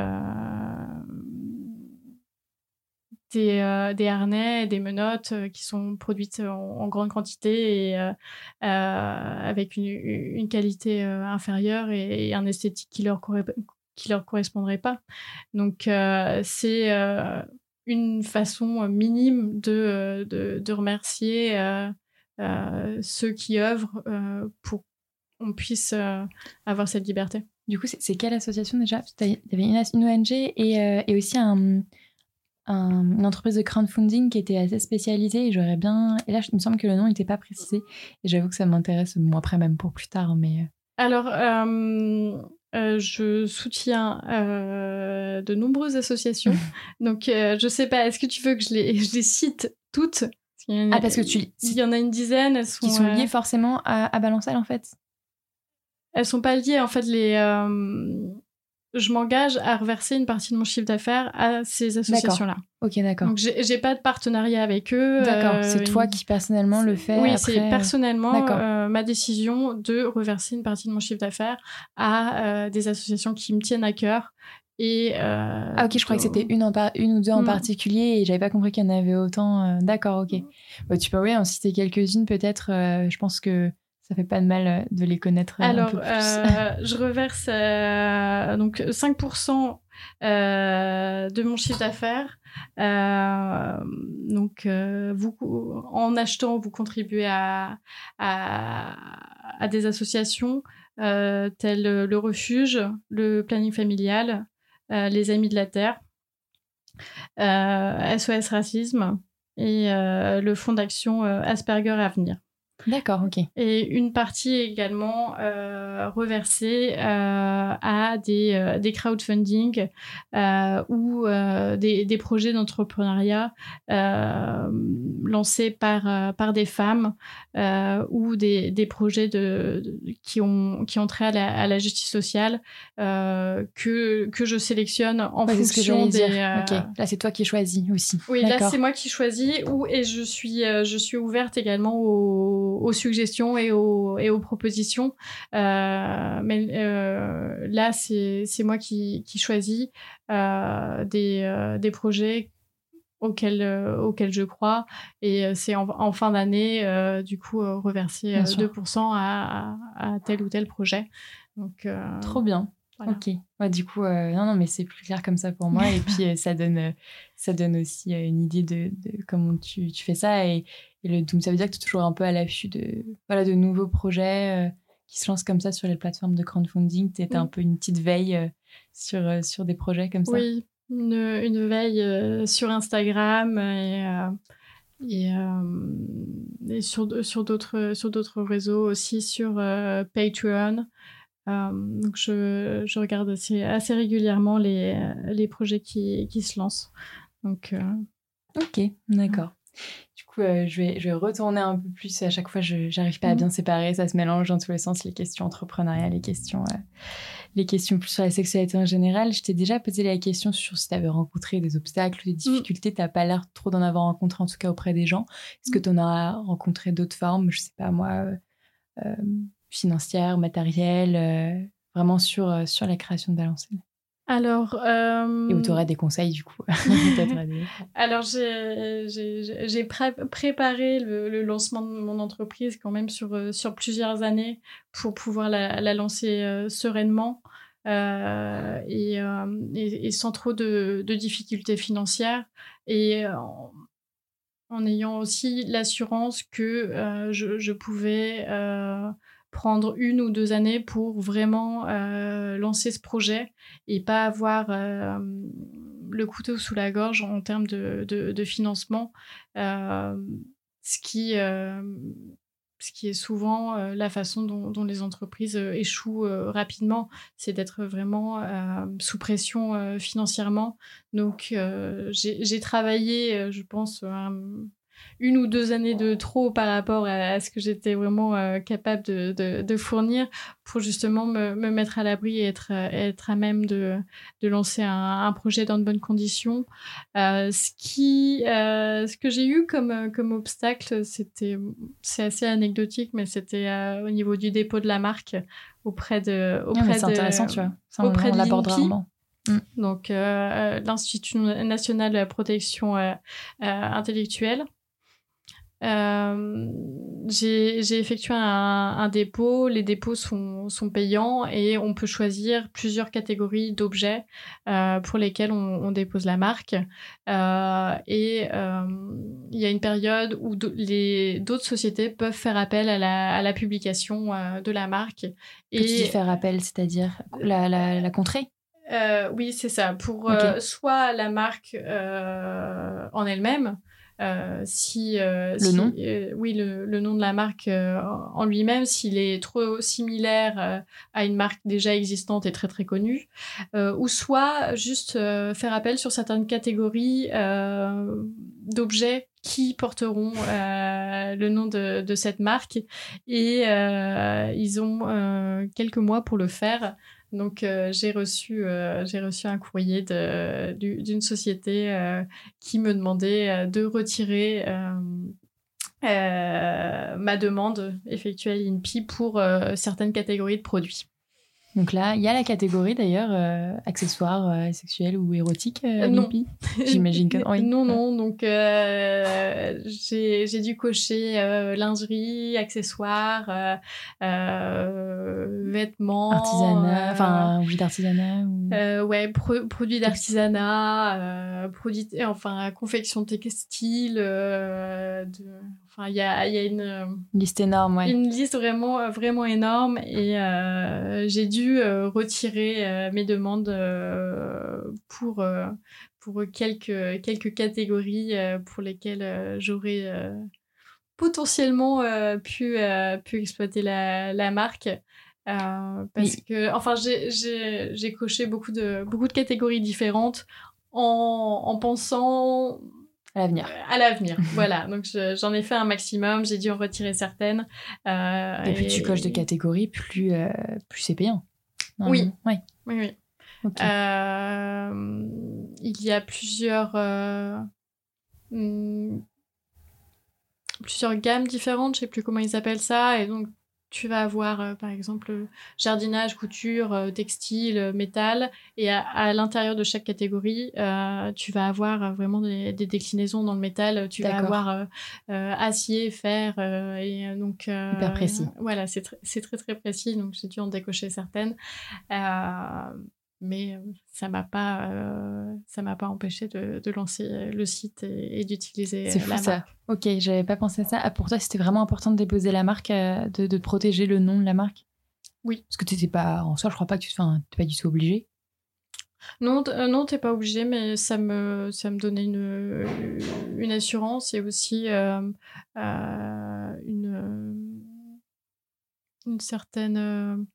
des, des, harnais, des menottes qui sont produites en, grande quantité et avec une, qualité inférieure et, un esthétique qui leur, qui leur correspondrait pas. Donc, c'est une façon minime de, de, de remercier ceux qui œuvrent pour qu'on puisse avoir cette liberté. Du coup, c'est quelle association déjà? Il y avait une, ONG et, euh, et aussi un, une entreprise de crowdfunding qui était assez spécialisée et j'aurais bien. Et là, il me semble que le nom n'était pas précisé et j'avoue que ça m'intéresse, moi après, même pour plus tard. Mais... Euh. Alors, euh, je soutiens de nombreuses associations. Donc, je sais pas, est-ce que tu veux que je les, je les cite toutes? Ah, parce que tu. Il y en a une dizaine. Elles sont, qui sont liées forcément à, à Balançal, en fait elles sont pas liées. En fait, les, euh, je m'engage à reverser une partie de mon chiffre d'affaires à ces associations-là. Ok, d'accord. Donc, j'ai pas de partenariat avec eux. D'accord. c'est euh, toi qui personnellement le fais. Oui, c'est personnellement euh, ma décision de reverser une partie de mon chiffre d'affaires à des associations qui me tiennent à cœur. Et ah ok, je crois que c'était une, une ou deux en hmm. particulier et j'avais pas compris qu'il y en avait autant. D'accord, ok. Bah, tu peux oui, en citer quelques-unes peut-être. je pense que ça fait pas de mal euh, de les connaître euh, Alors, un peu plus. Euh, je reverse donc 5% de mon chiffre d'affaires. donc, vous, en achetant, vous contribuez à, à, des associations telles le Refuge, le Planning Familial, les Amis de la Terre, SOS Racisme et le Fonds d'action Asperger à venir. D'accord, ok. Et une partie également euh, reversée euh, à des, euh, des crowdfunding euh, ou euh, des, des, projets d'entrepreneuriat lancés par, par des femmes ou des, des projets de, qui, ont, qui ont trait à la, à la justice sociale que, que je sélectionne en fonction des... Ok, là c'est toi qui choisis aussi. Oui, là c'est moi qui choisis ou, et je suis, je suis ouverte également aux aux, suggestions et aux, et aux propositions. Euh, mais euh, là, c'est moi qui, qui choisis euh, des, des projets auxquels, auxquels je crois. Et c'est en, fin d'année, du coup, reverser 2% à, à, tel ou tel projet. Donc, Trop bien. Ok. Ouais, du coup, non, non, mais c'est plus clair comme ça pour moi. et puis, ça, donne, ça donne aussi une idée de, de comment tu, tu, fais ça. Et, et le, ça veut dire que tu es toujours un peu à l'affût de, voilà, de nouveaux projets euh, qui se lancent comme ça sur les plateformes de crowdfunding. Tu es un peu une petite veille euh, sur, euh, sur des projets comme ça. Oui, une, une veille sur Instagram et, et, et, sur, sur d'autres réseaux aussi, sur Patreon. donc, je, je regarde assez, assez régulièrement les, les projets qui, qui se lancent. Donc, ok, d'accord. Du coup, euh, je, vais, je vais retourner un peu plus. À chaque fois, je n'arrive pas à bien mhm. séparer. Ça se mélange dans tous les sens, les questions entrepreneuriales, les questions, euh, les questions plus sur la sexualité en général. Je t'ai déjà posé la question sur si tu avais rencontré des obstacles ou des mhm. difficultés. Tu n'as pas l'air trop d'en avoir rencontré, en tout cas auprès des gens. Est-ce que mhm. tu en as rencontré d'autres formes? Je sais pas, moi, euh, financières, matérielles, vraiment sur, sur la création de Balancelle alors. Euh... Et où tu aurais des conseils, du coup Alors, j'ai préparé le, lancement de mon entreprise quand même sur, euh, sur plusieurs années pour pouvoir la, la lancer euh, sereinement euh, et, euh, et, et, sans trop de, de difficultés financières. Et en, en ayant aussi l'assurance que je, je, pouvais prendre une ou deux années pour vraiment euh, lancer ce projet et pas avoir euh, le couteau sous la gorge en termes de, financement, euh, ce, qui, ce qui est souvent la façon dont, dont les entreprises échouent rapidement, c'est d'être vraiment sous pression financièrement. Donc j'ai travaillé, je pense, une ou deux années de trop par rapport à, ce que j'étais vraiment euh, capable de, de, fournir pour justement me, me mettre à l'abri et être, être à même de, de lancer un, un, projet dans de bonnes conditions. Euh, ce, qui, euh, ce que j'ai eu comme, comme obstacle, c'était, c'est assez anecdotique, mais c'était au niveau du dépôt de la marque auprès de. Auprès c'est intéressant, tu vois. Ça, on, auprès on l'aborde rarement. Mm. Donc, l'Institut national de la protection intellectuelle. Euh, j'ai effectué un, dépôt. Les dépôts sont, sont, payants et on peut choisir plusieurs catégories d'objets euh, pour lesquels on, dépose la marque. Euh, et il y a une période où d'autres sociétés peuvent faire appel à la, à la publication de la marque. Et faire appel, c'est-à-dire la, la, la contrée? Oui, c'est ça. Pour soit la marque en elle-même, euh, si, euh, le nom? euh, Oui, le, le, nom de la marque en lui-même, s'il est trop similaire à une marque déjà existante et très très connue, ou soit juste faire appel sur certaines catégories d'objets qui porteront le nom de, de, cette marque et ils ont quelques mois pour le faire. Donc euh, j'ai reçu euh, reçu un courrier d'une société euh, qui me demandait de retirer ma demande effectuée à l'INPI pour certaines catégories de produits. Donc là, il y a la catégorie d'ailleurs euh, accessoires euh, sexuels ou érotiques. Euh, non. J'imagine que oui. Non, non. Donc j'ai dû cocher lingerie, accessoires, vêtements, artisanat, enfin objets d'artisanat. Ou... ouais, produits d'artisanat, produits, enfin confection textile. De... Enfin, il y a, y a une, liste énorme, ouais. Une liste vraiment, vraiment énorme et j'ai dû euh, retirer euh, mes demandes euh, pour, pour quelques, quelques catégories pour lesquelles j'aurais potentiellement pu, pu exploiter la, la marque. parce que, enfin, j'ai coché beaucoup de, beaucoup de catégories différentes en, en pensant à l'avenir. à l'avenir, voilà. Donc j'en ai fait un maximum, j'ai dû en retirer certaines. et, plus tu coches de catégories, plus, plus c'est payant. Oui. oui. Oui, euh, il y a plusieurs, euh, hmm, plusieurs gammes différentes, je sais plus comment ils appellent ça, et donc tu vas avoir euh, par exemple jardinage, couture, textile, métal, et à, l'intérieur de chaque catégorie, tu vas avoir vraiment des, déclinaisons dans le métal. Tu vas avoir acier, fer, et donc hyper précis. Voilà, c'est très très précis. Donc j'ai dû en décocher certaines mais ça m'a pas ça m'a pas empêché de, de, lancer le site et, d'utiliser c'est fou ça. ok j'avais pas pensé à ça. Ah, pour toi c'était vraiment important de déposer la marque de, de, protéger le nom de la marque? Oui. Parce que tu pas en soi je crois pas que tu enfin, pas du tout obligé. Non euh, non t'es pas obligé mais ça me ça me donnait une une assurance et aussi une une certaine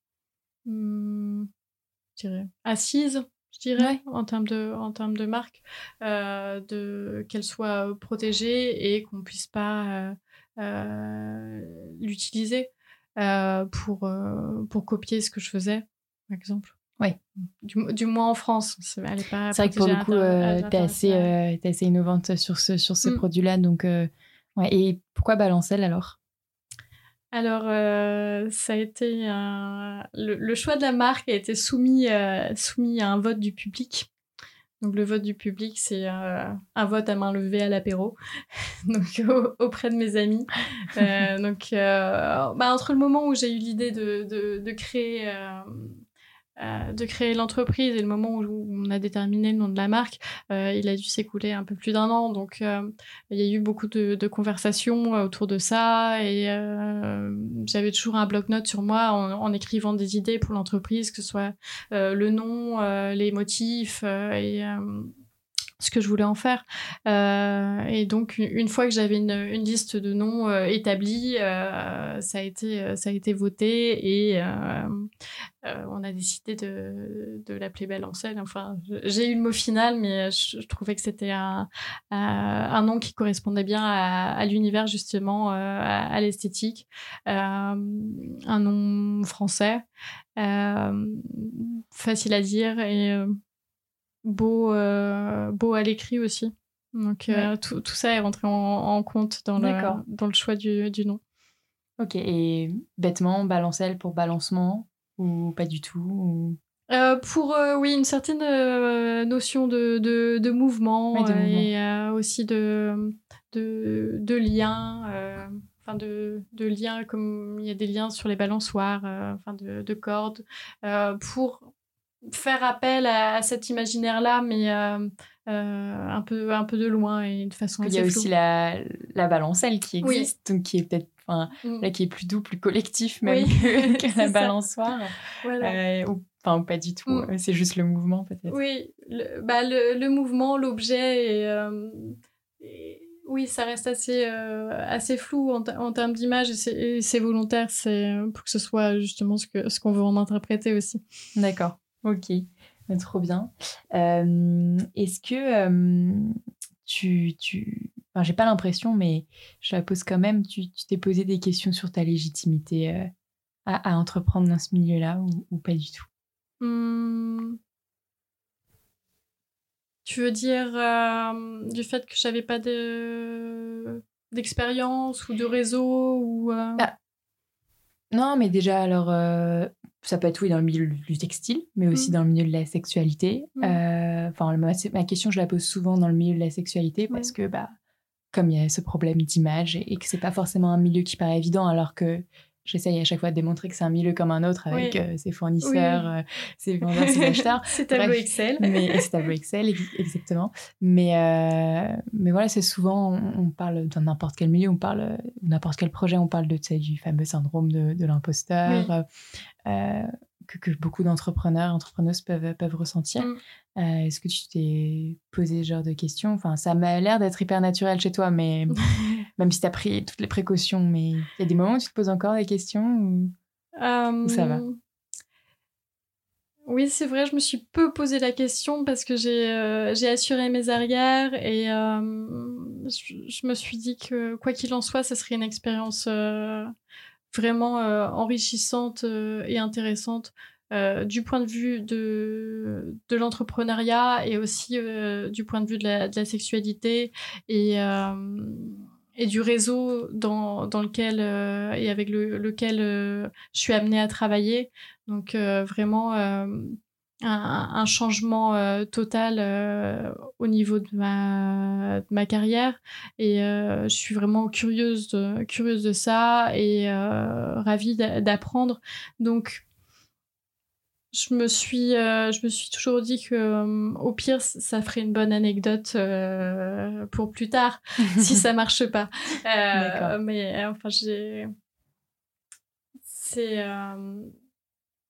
dirais, assise, je dirais, en termes de, en termes de marque, euh, de qu'elle soit protégée et qu'on puisse pas euh, euh, l'utiliser pour, pour copier ce que je faisais, par exemple. Oui. Du, du, moins en France. C'est vrai que pour le coup, tu es, assez, assez innovante sur, ce, sur ces mm. produits-là. Donc, ouais. Et pourquoi Balancelle alors? Alors, euh, ça a été le, choix de la marque a été soumis, euh, soumis à un vote du public. Donc, le vote du public, c'est euh, un vote à main levée à l'apéro, donc auprès de mes amis. donc, bah, entre le moment où j'ai eu l'idée de, de, de, créer euh, de créer l'entreprise et le moment où on a déterminé le nom de la marque, euh, il a dû s'écouler un peu plus d'un an. Donc, euh, il y a eu beaucoup de, de conversations autour de ça et j'avais toujours un bloc-notes sur moi en, en, écrivant des idées pour l'entreprise, que ce soit le nom, les motifs et ce que je voulais en faire. Euh, et donc, une fois que j'avais une, une, liste de noms euh, établie, euh, ça, a été, ça a été voté et on a décidé de, de l'appeler Belle scène. Enfin, j'ai eu le mot final, mais je, trouvais que c'était un, un, nom qui correspondait bien à, à l'univers, justement, à, à l'esthétique. un nom français, facile à dire et beau, euh, beau à l'écrit aussi. Donc euh, tout, tout, ça est rentré en, compte dans le, dans le choix du, du, nom. Ok, et bêtement, balancelle pour balancement ou pas du tout pour oui une certaine notion de, de, de mouvement et aussi de, de, de lien enfin de, de liens comme il y a des liens sur les balançoires enfin de, de cordes. Pour faire appel à, cet imaginaire-là, mais euh, euh, un, peu, un peu de loin et de façon Il y a aussi la, la balancelle qui existe, donc qui est peut-être enfin mm. là qui est plus doux, plus collectif même que, la balançoire. Euh, ou, enfin, pas du tout. Mm. C'est juste le mouvement peut-être. Oui, le, bah, le, le mouvement, l'objet et, oui, ça reste assez, assez flou en, en termes d'image et c'est volontaire, c'est pour que ce soit justement ce qu'on ce qu'on veut en interpréter aussi. D'accord. Ok, trop bien. Euh, est-ce que euh, tu, tu... Enfin, j'ai pas l'impression, mais je la pose quand même. Tu t'es posé des questions sur ta légitimité euh, à, entreprendre dans ce milieu-là ou, pas du tout? Mmh. Tu veux dire du fait que j'avais pas de d'expérience ou de réseau ou bah, non, mais déjà, alors, ça peut être oui dans le milieu du textile, mais aussi mmh. dans le milieu de la sexualité. Mmh. Euh, enfin, ma, question, je la pose souvent dans le milieu de la sexualité parce que, bah, comme il y a ce problème d'image et, et, que c'est pas forcément un milieu qui paraît évident, alors que j'essaye à chaque fois de démontrer que c'est un milieu comme un autre avec euh, ses fournisseurs, euh, ses vendeurs, ses acheteurs. c'est tableau Excel. Mais c'est tableau Excel, exactement. Mais, euh, mais voilà, c'est souvent, on, parle dans n'importe quel milieu, on parle, n'importe quel projet, on parle de, du fameux syndrome de, de l'imposteur que, beaucoup d'entrepreneurs, entrepreneuses peuvent, peuvent ressentir. Mm. Euh, est-ce que tu t'es posé ce genre de questions? Enfin, ça m'a l'air d'être hyper naturel chez toi, mais même si tu as pris toutes les précautions, mais il y a des moments où tu te poses encore des questions ou, ça va euh, oui, c'est vrai, je me suis peu posé la question parce que j'ai euh, assuré mes arrières et je, me suis dit que quoi qu'il en soit, ça serait une expérience vraiment euh, enrichissante euh, et intéressante euh, du point de vue de, de l'entrepreneuriat et aussi du point de vue de la, de la sexualité et, et du réseau dans, dans lequel et avec le, lequel je suis amenée à travailler. Donc vraiment un, changement euh, total euh, au niveau de ma, ma carrière et euh, je suis vraiment curieuse de, curieuse de ça et ravie d'apprendre donc je me suis je me suis toujours dit que au pire ça ferait une bonne anecdote pour plus tard si ça marche pas mais enfin j'ai c'est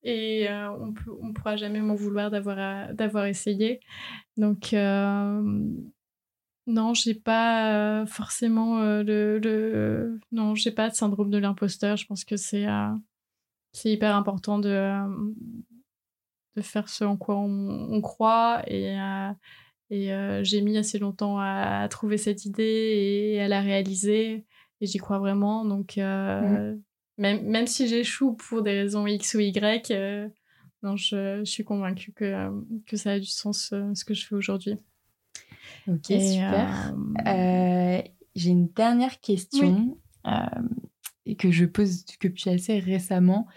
et euh, on peut, on pourra jamais m'en vouloir d'avoir euh, d'avoir essayé. Donc euh, non, j'ai pas forcément le, le, non, j'ai pas de syndrome de l'imposteur. Je pense que c'est c'est hyper important de de faire ce en quoi on, croit et et j'ai mis assez longtemps à, trouver cette idée et à la réaliser et j'y crois vraiment donc mmh. Même, même si j'échoue pour des raisons X ou Y, euh, non, je, je, suis convaincue que, que ça a du sens euh, ce que je fais aujourd'hui. Ok, super. Euh, j'ai une dernière question que je pose depuis assez récemment.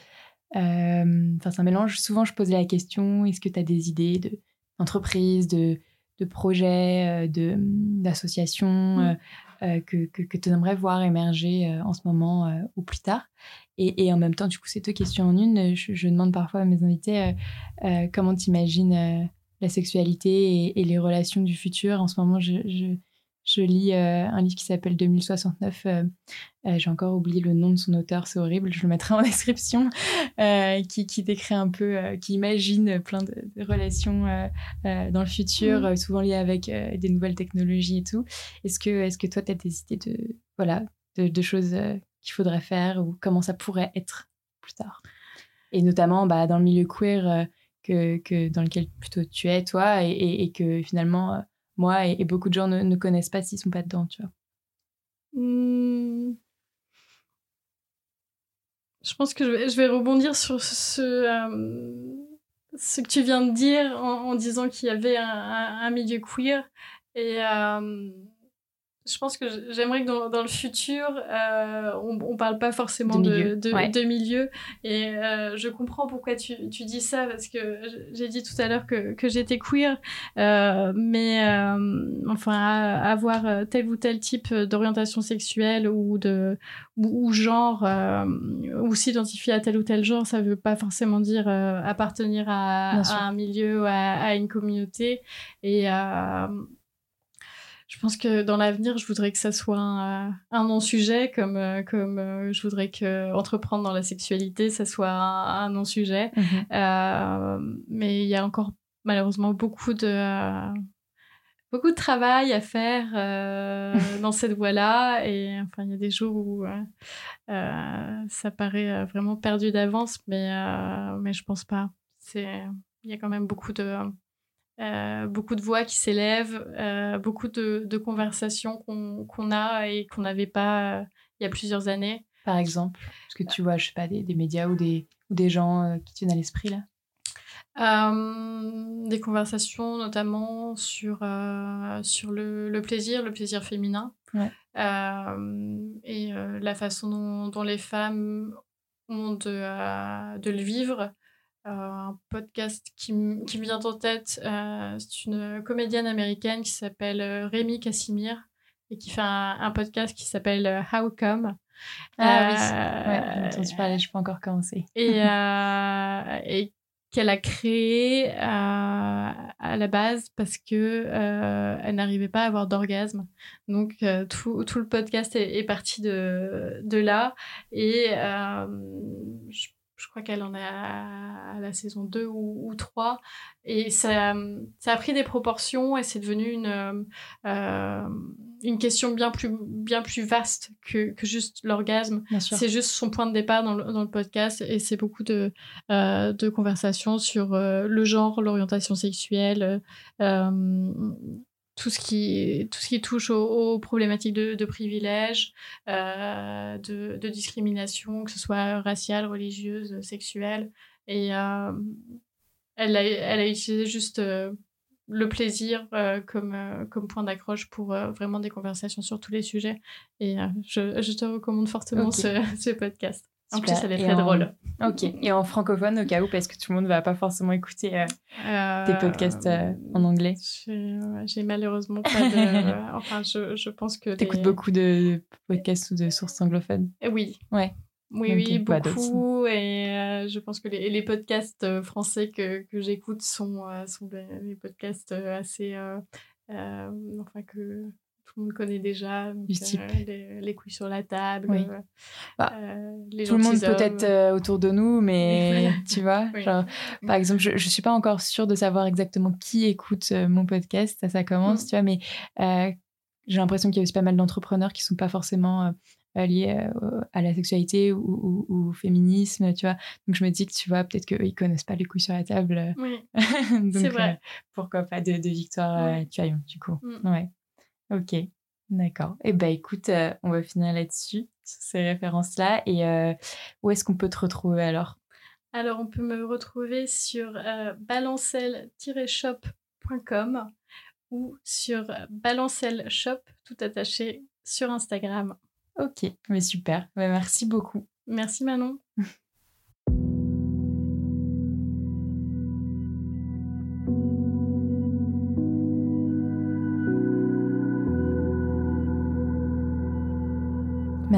Enfin, c'est un mélange. Souvent, je posais la question est-ce que tu as des idées d'entreprise, de, de projets, d'associations euh, que, que, tu aimerais voir émerger euh, en ce moment euh, ou plus tard? Et, et, en même temps, du coup, c'est deux questions en une. Je, demande parfois à mes invités comment tu imagines la sexualité et, les relations du futur. En ce moment, je, je, je lis un livre qui s'appelle 2069. J'ai encore oublié le nom de son auteur, c'est horrible, je le mettrai en description. qui, qui, décrit un peu, qui imagine plein de, relations dans le futur, mmh. souvent liées avec des nouvelles technologies et tout. Est-ce que, est que toi, tu as des idées de, voilà, de, choses qu'il faudrait faire ou comment ça pourrait être plus tard? Et notamment bah, dans le milieu queer que, que, dans lequel plutôt tu es, toi, et, et que finalement moi et, beaucoup de gens ne, connaissent pas s'ils sont pas dedans, tu vois. Mmh. Je pense que je vais, rebondir sur ce, euh, ce que tu viens de dire en, disant qu'il y avait un, milieu queer. Et, euh, je pense que j'aimerais que dans, dans, le futur, euh, on ne parle pas forcément de milieu. De, de, milieu. Et euh, je comprends pourquoi tu, tu, dis ça, parce que j'ai dit tout à l'heure que, que j'étais queer. Euh, mais enfin, avoir tel ou tel type d'orientation sexuelle ou, de, ou, ou genre, ou s'identifier à tel ou tel genre, ça ne veut pas forcément dire appartenir à, à, un milieu à, à, une communauté. Et je pense que dans l'avenir, je voudrais que ça soit un, un non-sujet, comme, euh, comme euh, je voudrais que entreprendre dans la sexualité, ça soit un, non-sujet. Mhm. Euh, mais il y a encore malheureusement beaucoup de, beaucoup de travail à faire dans cette voie-là. Et enfin, il y a des jours où ça paraît vraiment perdu d'avance, mais, mais je pense pas. Il y a quand même beaucoup de euh, beaucoup de voix qui s'élèvent, euh, beaucoup de, conversations qu'on a et qu'on n'avait pas euh, il y a plusieurs années. Par exemple, est-ce que tu vois, je sais pas, des, médias ou des, ou des gens qui tiennent à l'esprit là? Des conversations notamment sur, sur le, plaisir, le plaisir féminin. et la façon dont, les femmes ont de, de le vivre un podcast qui, qui me vient en tête. Euh, c'est une comédienne américaine qui s'appelle euh, Rémi Cassimir et qui fait un, podcast qui s'appelle How Come. Ah oui, ouais, je peux encore commencer. Et, et qu'elle a créé à la base parce que elle n'arrivait pas à avoir d'orgasme. Donc tout, tout, le podcast est, est, parti de, de là et je je crois qu'elle en est à, la saison 2 ou, 3. Et ça, ça, a pris des proportions et c'est devenu une, euh, une question bien plus, bien plus vaste que, que juste l'orgasme. C'est juste son point de départ dans le, dans le podcast et c'est beaucoup de, euh, de conversations sur euh, le genre, l'orientation sexuelle, tout ce qui, tout ce qui touche aux, problématiques de, de privilèges, euh, de, de, discrimination, que ce soit raciale, religieuse, sexuelle. Et euh, elle, a, elle a utilisé juste euh, le plaisir comme, comme point d'accroche pour vraiment des conversations sur tous les sujets. Et je, je, te recommande fortement ce, ce podcast. En plus, ça va être très drôle. Ok. Et en francophone, au cas où, parce que tout le monde ne va pas forcément écouter euh, euh, tes podcasts euh, en anglais J'ai malheureusement pas de. enfin, je, je, pense que. Tu écoutes beaucoup de podcasts ou de sources anglophones? Oui. Ouais. Oui, oui, beaucoup. Et je pense que les, les podcasts français que, que j'écoute sont, sont des, podcasts assez. enfin, que tout le monde connaît déjà. Euh, les, couilles sur la table. Euh, bah, euh, tout le monde peut-être autour de nous, mais tu vois, genre, par exemple, je ne suis pas encore sûre de savoir exactement qui écoute mon podcast. Ça, ça commence, mm. tu vois, mais j'ai l'impression qu'il y a aussi pas mal d'entrepreneurs qui sont pas forcément liés à la sexualité ou, au féminisme, tu vois. Donc je me dis que tu vois, peut-être qu'ils connaissent pas les couilles sur la table. Oui, c'est vrai. pourquoi pas de, de Victoire oui. du coup. Mm. Ouais. Ok, d'accord. Et eh ben écoute, euh, on va finir là-dessus, sur ces références-là. Et euh, où est-ce qu'on peut te retrouver alors? Alors, on peut me retrouver sur euh, balancel-shop.com ou sur balancel shop, tout attaché, sur Instagram. Ok, mais super. merci beaucoup. Merci Manon.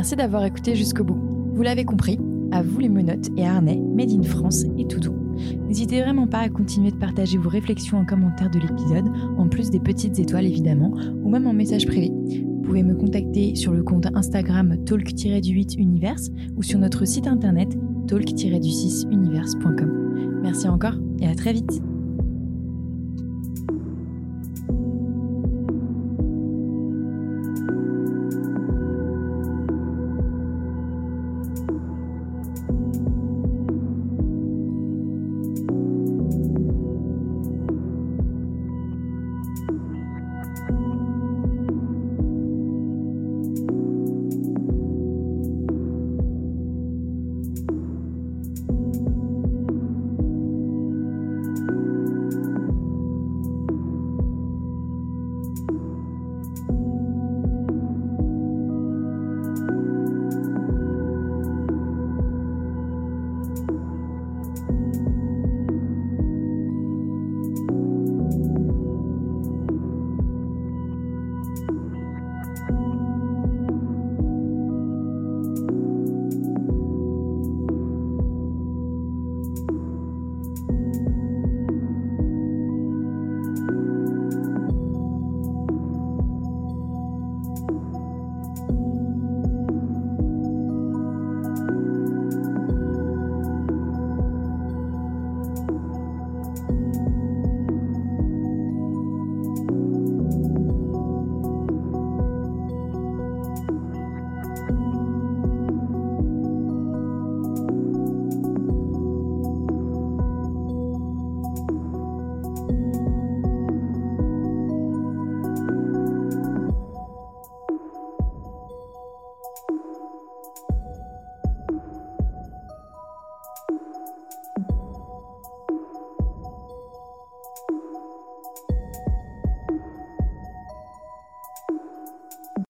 Merci d'avoir écouté jusqu'au bout. Vous l'avez compris, à vous les menottes et harnais, Made in France et tout. N'hésitez vraiment pas à continuer de partager vos réflexions en commentaire de l'épisode, en plus des petites étoiles évidemment, ou même en message privé. Vous pouvez me contacter sur le compte Instagram talk-du8univers ou sur notre site internet talk-du6univers.com. Merci encore et à très vite